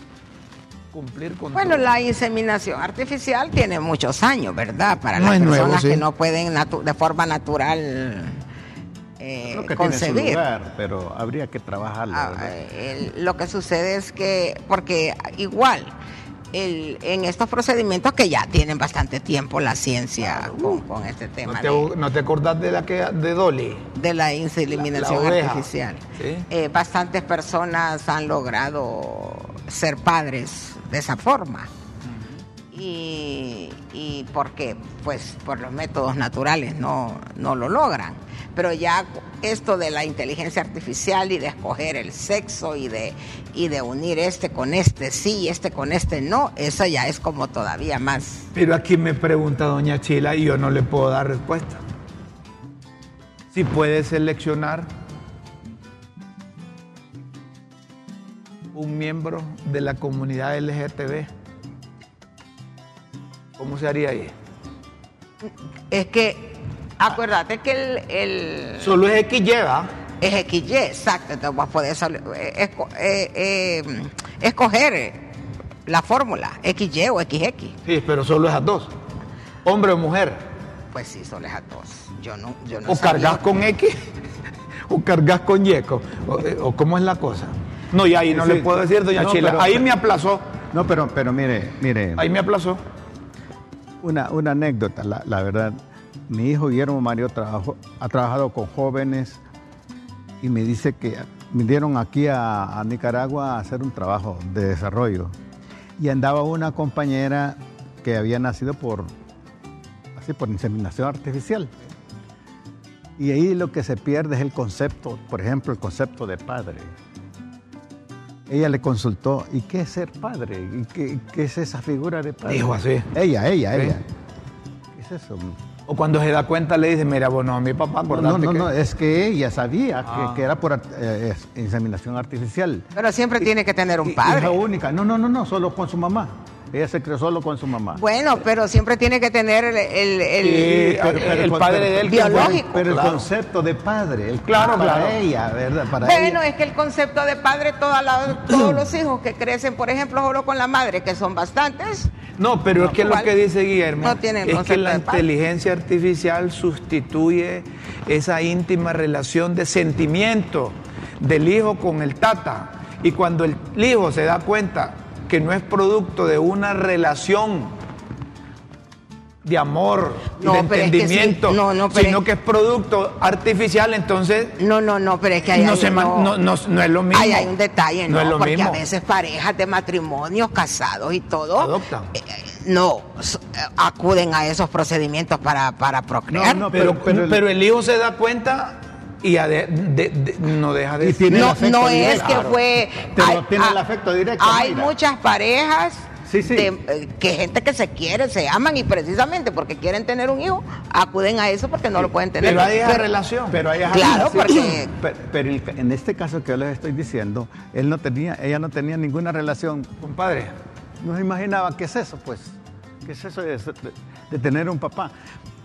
cumplir con Bueno, la inseminación artificial tiene muchos años, ¿verdad? Para las personas que no pueden de forma natural eh, concebir. pero habría que trabajarlo. Ah, lo que sucede es que, porque igual, el, en estos procedimientos que ya tienen bastante tiempo la ciencia con, este tema. ¿No te, acordás de la que de Dolly? De la inseminación artificial. Eh, bastantes personas han logrado ser padres de esa forma. Y, y porque, pues, por los métodos naturales no, no lo logran pero ya esto de la inteligencia artificial y de escoger el sexo y de, y de unir este con este sí y este con este no, eso ya es como todavía más. Pero aquí me pregunta doña Chila y yo no le puedo dar respuesta. Si puede seleccionar un miembro de la comunidad LGTB, ¿cómo se haría ahí? Es que Acuérdate que el, el... Solo es XY, ¿va? Es XY, exacto. Entonces vas a poder eh, eh, eh, escoger la fórmula XY o XX. Sí, pero solo es a dos. Hombre o mujer. Pues sí, soles a todos. Yo no, yo no o cargas con X o cargas con Y. O, o cómo es la cosa. No, y ahí no Sí. le puedo decir, doña No, Chila. pero- ahí me aplazó. No, pero, pero mire, mire, Ahí me aplazó. Una, una anécdota, la, la verdad. Mi hijo Guillermo Mario trabajó, ha trabajado con jóvenes y me dice que vinieron aquí a, a Nicaragua a hacer un trabajo de desarrollo. Y andaba una compañera que había nacido por, así, por inseminación artificial. Y ahí lo que se pierde es el concepto, por ejemplo, el concepto de padre. Ella le consultó, ¿y qué es ser padre? ¿Y qué, qué es esa figura de padre? Dijo así. Ella, ella, Sí. ella. ¿Qué es eso? O cuando se da cuenta le dice, mira, bueno, a mi papá, No, acordate no, no, que... es que ella sabía Ah. que, que era por eh, inseminación artificial. Pero siempre tiene que tener un padre. Hija única. No, no, no, no, solo con su mamá. Ella se crió solo con su mamá. Bueno, pero siempre tiene que tener el, el- el- Sí, Pero- pero el padre pero- de él. Biológico. Pero claro. el concepto de padre, el Claro, para claro. ella, ¿verdad? Para Bueno, ella. es que el concepto de padre, toda la- todos los hijos que crecen, por ejemplo, solo con la madre, que son bastantes, No, pero es que lo que dice Guillermo No tiene el es que la inteligencia artificial sustituye esa íntima relación de sentimiento del hijo con el tata. Y cuando el hijo se da cuenta que no es producto de una relación de amor No, de pero es que sí. entendimiento, No, no, pero sino es- que es producto artificial, entonces no, no, no, pero es que ahí no, hay, se ma- no- no- no es lo mismo. Ahí hay un detalle, No ¿no? es lo porque mismo. a veces parejas de matrimonios, casados y todo, Adoptan. eh, no, acuden a esos procedimientos para, para procrear. No, no, pero, pero- pero, el- el hijo se da cuenta y ade- de- de- no deja de Y tiene el no, no es directo. que fue. Pero tiene el afecto directo, Hay muchas parejas. Sí, sí. de, eh, que gente que se quiere, se aman y precisamente porque quieren tener un hijo, acuden a eso porque no lo pueden tener. Pero hay esa relación. Pero hay esa Claro, relación. porque- Pero, en este caso que yo les estoy diciendo, él no tenía, ella no tenía ninguna relación. Compadre, No se imaginaba qué es eso, pues. ¿Qué es eso de, de- de tener un papá?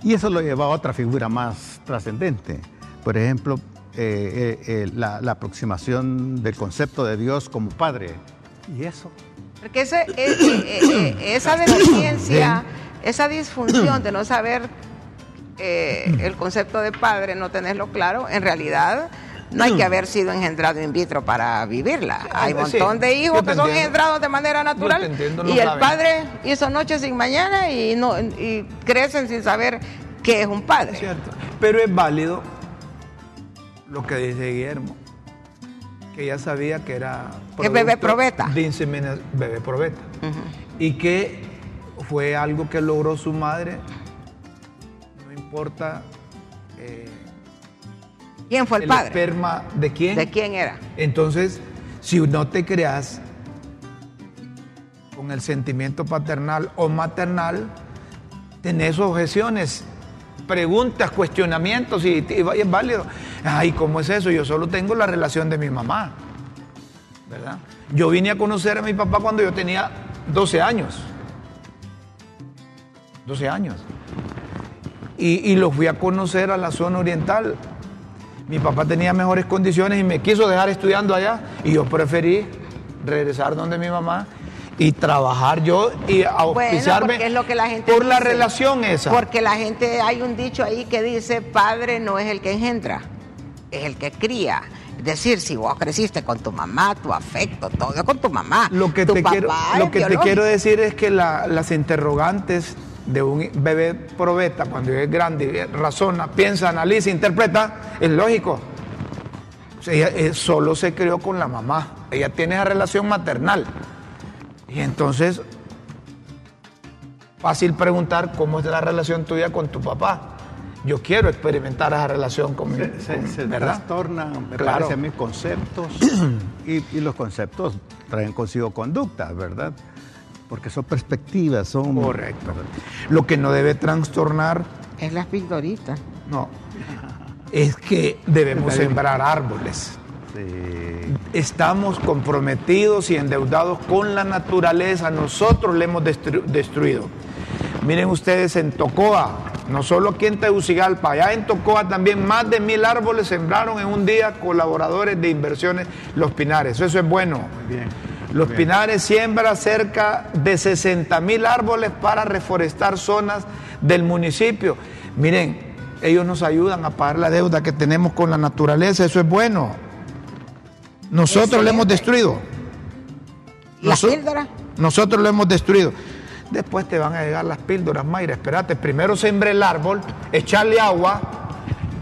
Y eso lo lleva a otra figura más trascendente. Por ejemplo, eh, eh, eh, la, la aproximación del concepto de Dios como padre. ¿Y eso? Porque ese- esa deficiencia, esa disfunción de no saber eh, el concepto de padre, no tenerlo claro, en realidad no hay que haber sido engendrado in vitro para vivirla. Hay un Sí, montón de hijos que son engendrados de manera natural te entiendo, no y el saben. padre hizo noche sin mañana y, no, y crecen sin saber qué es un padre. cierto. Pero es válido lo que dice Guillermo, que ella sabía que era Que bebé probeta. de insemina- bebé probeta. Y que fue algo que logró su madre, no importa eh, ¿Quién fue el, el padre? esperma de quién. ¿De quién era? Entonces, si no te creas con el sentimiento paternal o maternal, tenés objeciones, preguntas, cuestionamientos y, y es válido. Ay, ¿cómo es eso? Yo solo tengo la relación de mi mamá, ¿verdad? Yo vine a conocer a mi papá cuando yo tenía 12 años. 12 años. Y, y lo fui a conocer a la zona oriental. Mi papá tenía mejores condiciones y me quiso dejar estudiando allá y yo preferí regresar donde mi mamá y trabajar yo y auspiciarme porque es lo que la gente por la relación esa. Porque la gente, hay un dicho ahí que dice, padre no es el que engendra, es el que cría. Es decir, si vos creciste con tu mamá, tu afecto, todo es con tu mamá. Lo que, Tu te quiero, papá lo es que te quiero decir es que la- las interrogantes de un bebé probeta, cuando es grande, razona, piensa, analiza, interpreta, es lógico. Ella eh, solo se crió con la mamá. Ella tiene esa relación maternal. Y entonces, fácil preguntar cómo es la relación tuya con tu papá. Yo quiero experimentar esa relación con mi Se, se- trastornan, me Claro. parece a mí, conceptos y, y los conceptos traen consigo conductas, ¿verdad? Porque son perspectivas, son... Correcto. Lo que no debe trastornar Es las pildoritas. No. Es que debemos sembrar árboles. Sí. Estamos comprometidos y endeudados con la naturaleza. Nosotros le hemos destru- destruido. Miren ustedes en Tocoa, no solo aquí en Tegucigalpa, allá en Tocoa también más de mil árboles sembraron en un día colaboradores de inversiones Los Pinares. Eso es bueno. bien. Los bien. Pinares siembra cerca de 60 mil árboles para reforestar zonas del municipio. Miren, ellos nos ayudan a pagar la deuda que tenemos con la naturaleza, eso es bueno. Nosotros lo hemos destruido. ¿La píldora? Nosotros lo hemos destruido. Después te van a llegar las píldoras, Mayra. Espérate, primero sembre el árbol, echarle agua,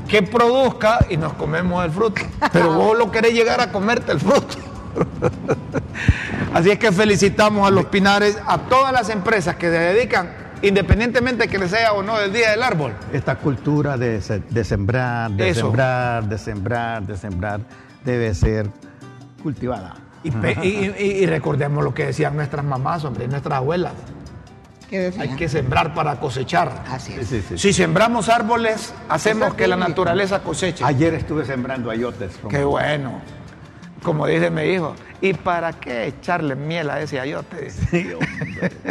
que produzca y nos comemos el fruto. Pero vos lo querés llegar a comerte el fruto. Así es que felicitamos a los Pinares, a todas las empresas que se dedican, independientemente que les sea o no el Día del Árbol. Esta cultura de, de sembrar, de sembrar, de sembrar, de sembrar, debe ser cultivada. Y, recordemos lo que decían nuestras mamás, hombre, nuestras abuelas. Hay que sembrar para cosechar. Así es. Si sembramos árboles, hacemos que la naturaleza coseche. Ayer estuve sembrando ayotes. Qué bueno. Como dice mi hijo, ¿y para qué echarle miel a ese ayote?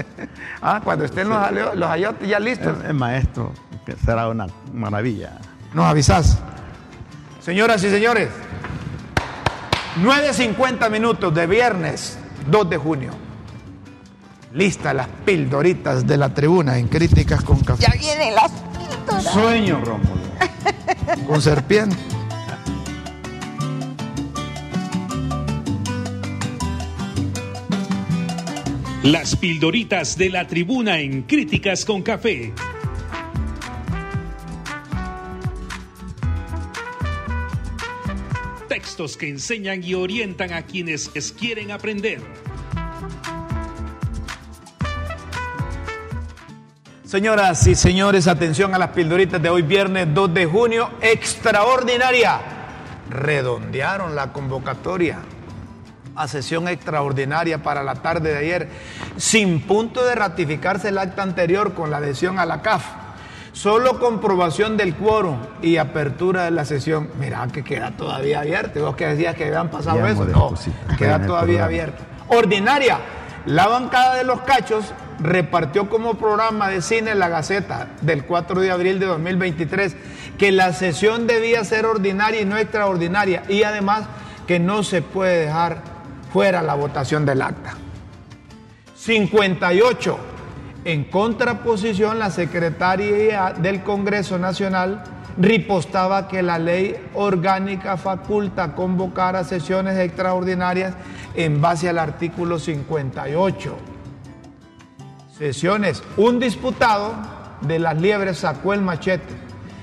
ah, cuando estén los, ayotes ya listos. El, maestro, que será una maravilla. Nos avisás. Señoras y señores, 9.50 minutos de viernes 2 de junio. Lista las pildoritas de la tribuna en Críticas con Café. Ya vienen las píldoras. Sueño, Rómulo. con serpiente. Las pildoritas de la tribuna en Críticas con Café. Textos que enseñan y orientan a quienes quieren aprender. Señoras y señores, atención a las pildoritas de hoy viernes 2 de junio, extraordinaria. Redondearon la convocatoria a sesión extraordinaria para la tarde de ayer, sin punto de ratificarse el acta anterior con la adhesión a la CAF. Solo comprobación del quórum y apertura de la sesión. Mira que queda todavía abierto. Vos que decías que habían pasado eso. No, queda todavía abierto. Ordinaria. La bancada de los cachos repartió como programa de cine la Gaceta del 4 de abril de 2023 que la sesión debía ser ordinaria y no extraordinaria y además que no se puede dejar fuera la votación del acta. 58. En contraposición, la secretaria del Congreso Nacional ripostaba que la ley orgánica faculta convocar a sesiones extraordinarias en base al artículo 58. Sesiones. Un disputado de las liebres sacó el machete,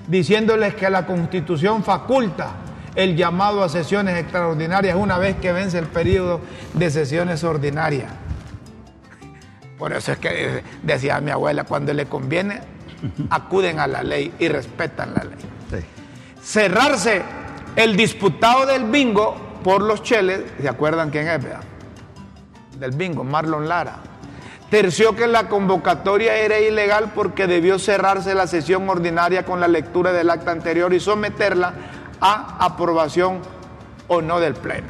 diciéndoles que la constitución faculta el llamado a sesiones extraordinarias una vez que vence el periodo de sesiones ordinarias. Por eso es que decía mi abuela, cuando le conviene, acuden a la ley y respetan la ley. Cerrarse el disputado del bingo por los cheles, ¿se acuerdan quién es? Del bingo, Marlon Lara. Terció que la convocatoria era ilegal porque debió cerrarse la sesión ordinaria con la lectura del acta anterior y someterla a aprobación o no del Pleno.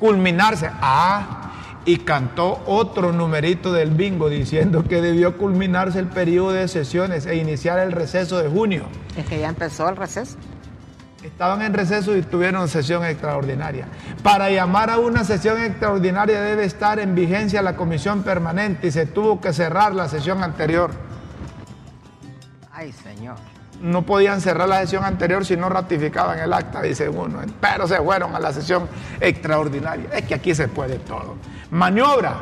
Culminarse. Ah, y cantó otro numerito del bingo diciendo que debió culminarse el periodo de sesiones e iniciar el receso de junio. Es que ya empezó el receso. Estaban en receso y tuvieron sesión extraordinaria. Para llamar a una sesión extraordinaria debe estar en vigencia la comisión permanente y se tuvo que cerrar la sesión anterior. Ay, señor no podían cerrar la sesión anterior si no ratificaban el acta, dice uno, pero se fueron a la sesión extraordinaria. Es que aquí se puede todo. Maniobra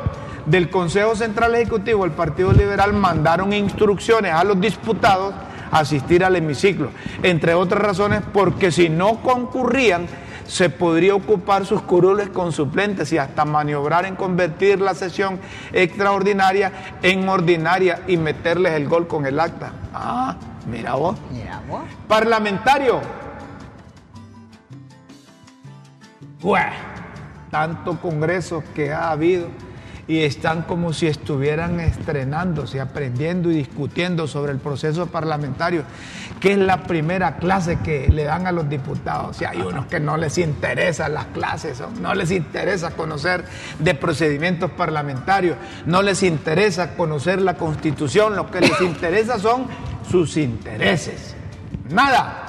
del Consejo Central Ejecutivo, el Partido Liberal mandaron instrucciones a los diputados a asistir al hemiciclo, entre otras razones porque si no concurrían, se podría ocupar sus curules con suplentes y hasta maniobrar en convertir la sesión extraordinaria en ordinaria y meterles el gol con el acta. Ah, Mira vos. Mira vos. Parlamentario. Pues, tanto congreso que ha habido y están como si estuvieran estrenándose, aprendiendo y discutiendo sobre el proceso parlamentario, que es la primera clase que le dan a los diputados. Y hay unos que no les interesan las clases, no les interesa conocer de procedimientos parlamentarios, no les interesa conocer la constitución, lo que les interesa son sus intereses. Nada.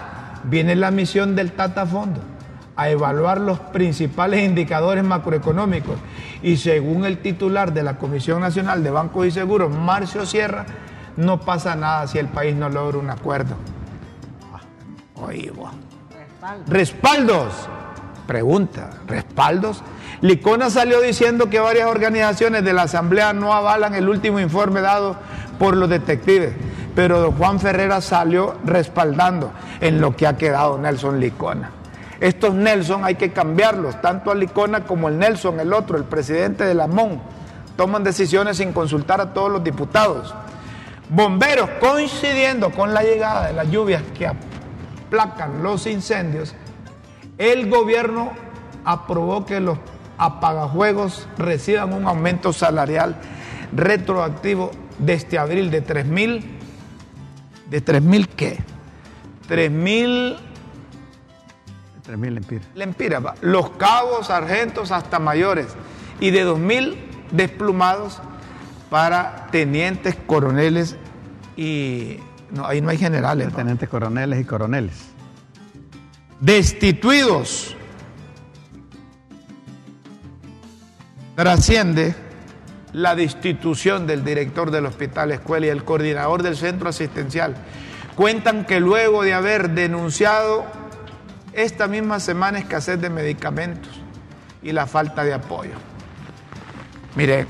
Viene la misión del Tata Fondo a evaluar los principales indicadores macroeconómicos y según el titular de la Comisión Nacional de Bancos y Seguros, Marcio Sierra, no pasa nada si el país no logra un acuerdo. Oye, vos. Respaldos. Pregunta, ¿respaldos? Licona salió diciendo que varias organizaciones de la Asamblea no avalan el último informe dado por los detectives, pero don Juan Ferrera salió respaldando en lo que ha quedado Nelson Licona. Estos Nelson hay que cambiarlos, tanto a Licona como el Nelson, el otro, el presidente de la MON. Toman decisiones sin consultar a todos los diputados. Bomberos, coincidiendo con la llegada de las lluvias que aplacan los incendios, el gobierno aprobó que los apagajuegos reciban un aumento salarial retroactivo desde abril de 3 mil, ¿de 3 mil qué? 3 mil... 3 mil lempiras. Lempiras, los cabos, sargentos hasta mayores y de 2 mil desplumados para tenientes, coroneles y... No, ahí no hay generales. Tenientes, coroneles y coroneles destituidos. Trasciende la destitución del director del hospital escuela y el coordinador del centro asistencial. Cuentan que luego de haber denunciado esta misma semana escasez de medicamentos y la falta de apoyo. Mire,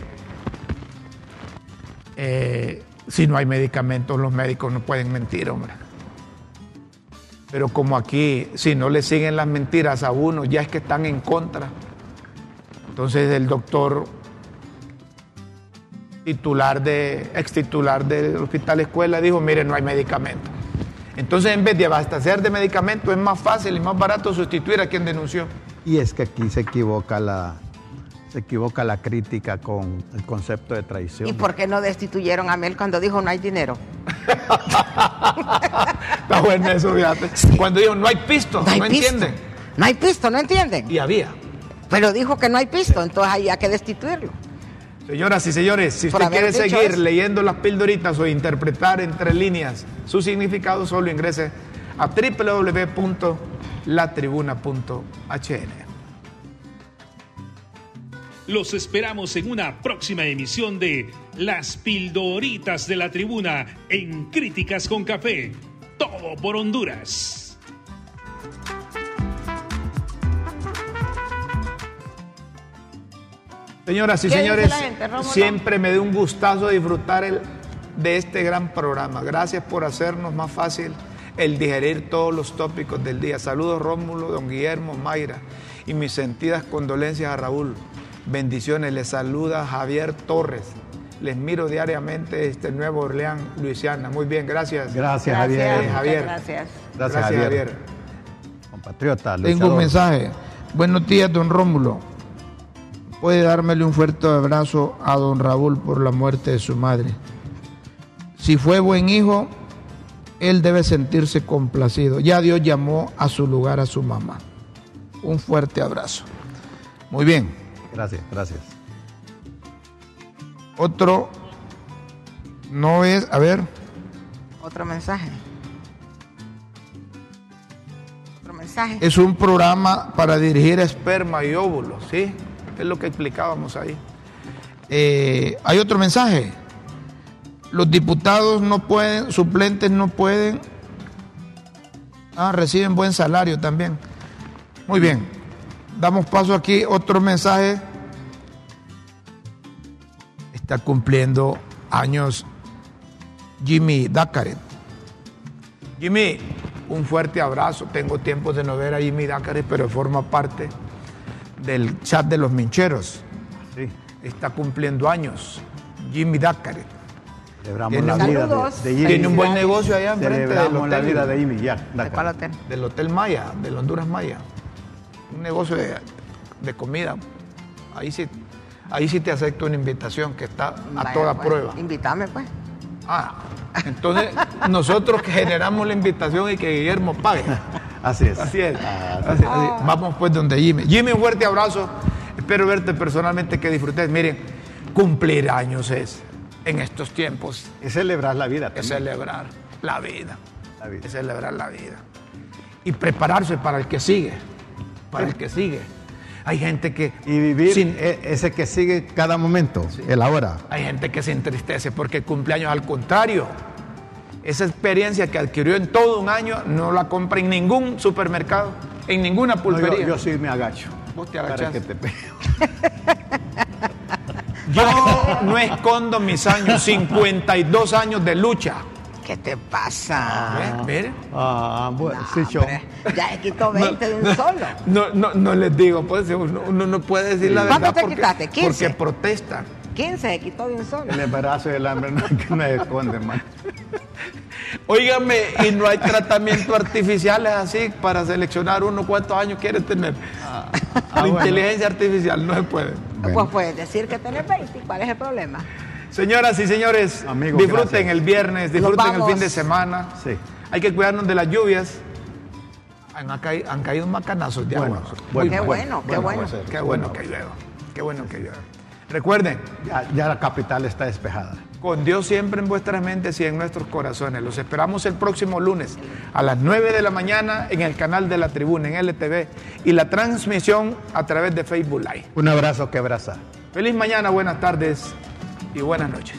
eh, si no hay medicamentos, los médicos no pueden mentir, hombre. Pero como aquí, si no le siguen las mentiras a uno, ya es que están en contra. Entonces el doctor titular de, ex titular del hospital escuela dijo, mire, no hay medicamento. Entonces en vez de abastecer de medicamentos es más fácil y más barato sustituir a quien denunció. Y es que aquí se equivoca la, se equivoca la crítica con el concepto de traición. ¿Y por qué no destituyeron a Mel cuando dijo no hay dinero? Está bueno eso, fíjate. Cuando dijo no hay pisto, no, entienden. No hay pisto, no entienden. Y había. Pero dijo que no hay pisto, entonces había que destituirlo. Señoras y señores, si usted quiere seguir leyendo las pildoritas o interpretar entre líneas su significado, solo ingrese a www.latribuna.hn. Los esperamos en una próxima emisión de Las Pildoritas de la Tribuna en Críticas con Café. Todo por Honduras. Señoras y señores, siempre me da un gustazo disfrutar de este gran programa. Gracias por hacernos más fácil el digerir todos los tópicos del día. Saludos Rómulo, don Guillermo, Mayra y mis sentidas condolencias a Raúl. Bendiciones, les saluda Javier Torres. Les miro diariamente desde Nuevo Orleans, Luisiana. Muy bien, gracias. Gracias, Javier. Javier. Gracias. Gracias, Javier. Compatriota. Tengo un mensaje. Buenos días, don Rómulo. Puede dármele un fuerte abrazo a don Raúl por la muerte de su madre. Si fue buen hijo, él debe sentirse complacido. Ya Dios llamó a su lugar a su mamá. Un fuerte abrazo. Muy bien. Gracias, gracias. Otro no es, a ver. Otro mensaje. Otro mensaje. Es un programa para dirigir esperma y óvulos, ¿sí? Es lo que explicábamos ahí. Eh, hay otro mensaje. Los diputados no pueden, suplentes no pueden. Ah, reciben buen salario también. Muy bien. Damos paso aquí, otro mensaje está cumpliendo años Jimmy Dakaret. Jimmy, un fuerte abrazo. Tengo tiempo de no ver a Jimmy Dakaret, pero forma parte del chat de los mincheros. Sí. Está cumpliendo años. Jimmy Dakaret. Celebramos la vida de, Jimmy. Tiene un buen negocio allá enfrente del hotel. la vida de Jimmy, ya. hotel? Del Hotel Maya, del Honduras Maya. Un negocio de, de comida. Ahí sí ahí sí te acepto una invitación que está a toda pues, prueba. Invítame, pues. Ah, entonces nosotros que generamos la invitación y que Guillermo pague. Así es. Así es. Ah, Vamos pues donde Jimmy. Jimmy, un fuerte abrazo. Espero verte personalmente, que disfrutes. Miren, cumplir años es en estos tiempos. Es celebrar la vida. Es celebrar la vida. la vida. Es celebrar la vida. Y prepararse para el que sigue. Para el que sigue Hay gente que... Y vivir sin- e- ese que sigue cada momento, el ahora. Hay gente que se entristece porque el cumpleaños, al contrario, esa experiencia que adquirió en todo un año no la compra en ningún supermercado, en ninguna No, pulpería. yo, yo sí me agacho. Vos te Para agachás. que te. Yo no escondo mis años, 52 años de lucha. ¿Qué te pasa? ¿Ve? Mire. Ah, bueno, sí, yo. Ya se quitó 20 de un solo. No, no, no les digo, pues uno, uno no puede decir la ¿Cuánto verdad te porque, quitaste? 15. porque protesta. 15 se quitó de un solo. El embarazo y el hambre no, que no se esconde, man. Óigame, y no hay tratamientos artificiales así para seleccionar uno cuántos años quiere tener. ah, La bueno. inteligencia artificial no se puede. Pues puedes decir que tenés 20. ¿Cuál es el problema? Señoras y señores, Amigos, disfruten gracias. el viernes, disfruten el fin de semana. Sí. Hay que cuidarnos de las lluvias. Han, caí- han caído macanazos de Bueno, agua. bueno, Qué bueno, qué bueno. Qué bueno que llueva. Qué bueno que llueva. Recuerden, Ya, ya la capital está despejada. con Dios siempre en vuestras mentes y en nuestros corazones. Los esperamos el próximo lunes a las 9 de la mañana en el canal de la tribuna, en LTV, y la transmisión a través de Facebook Live. Un abrazo que abraza. Feliz mañana, buenas tardes y buenas noches.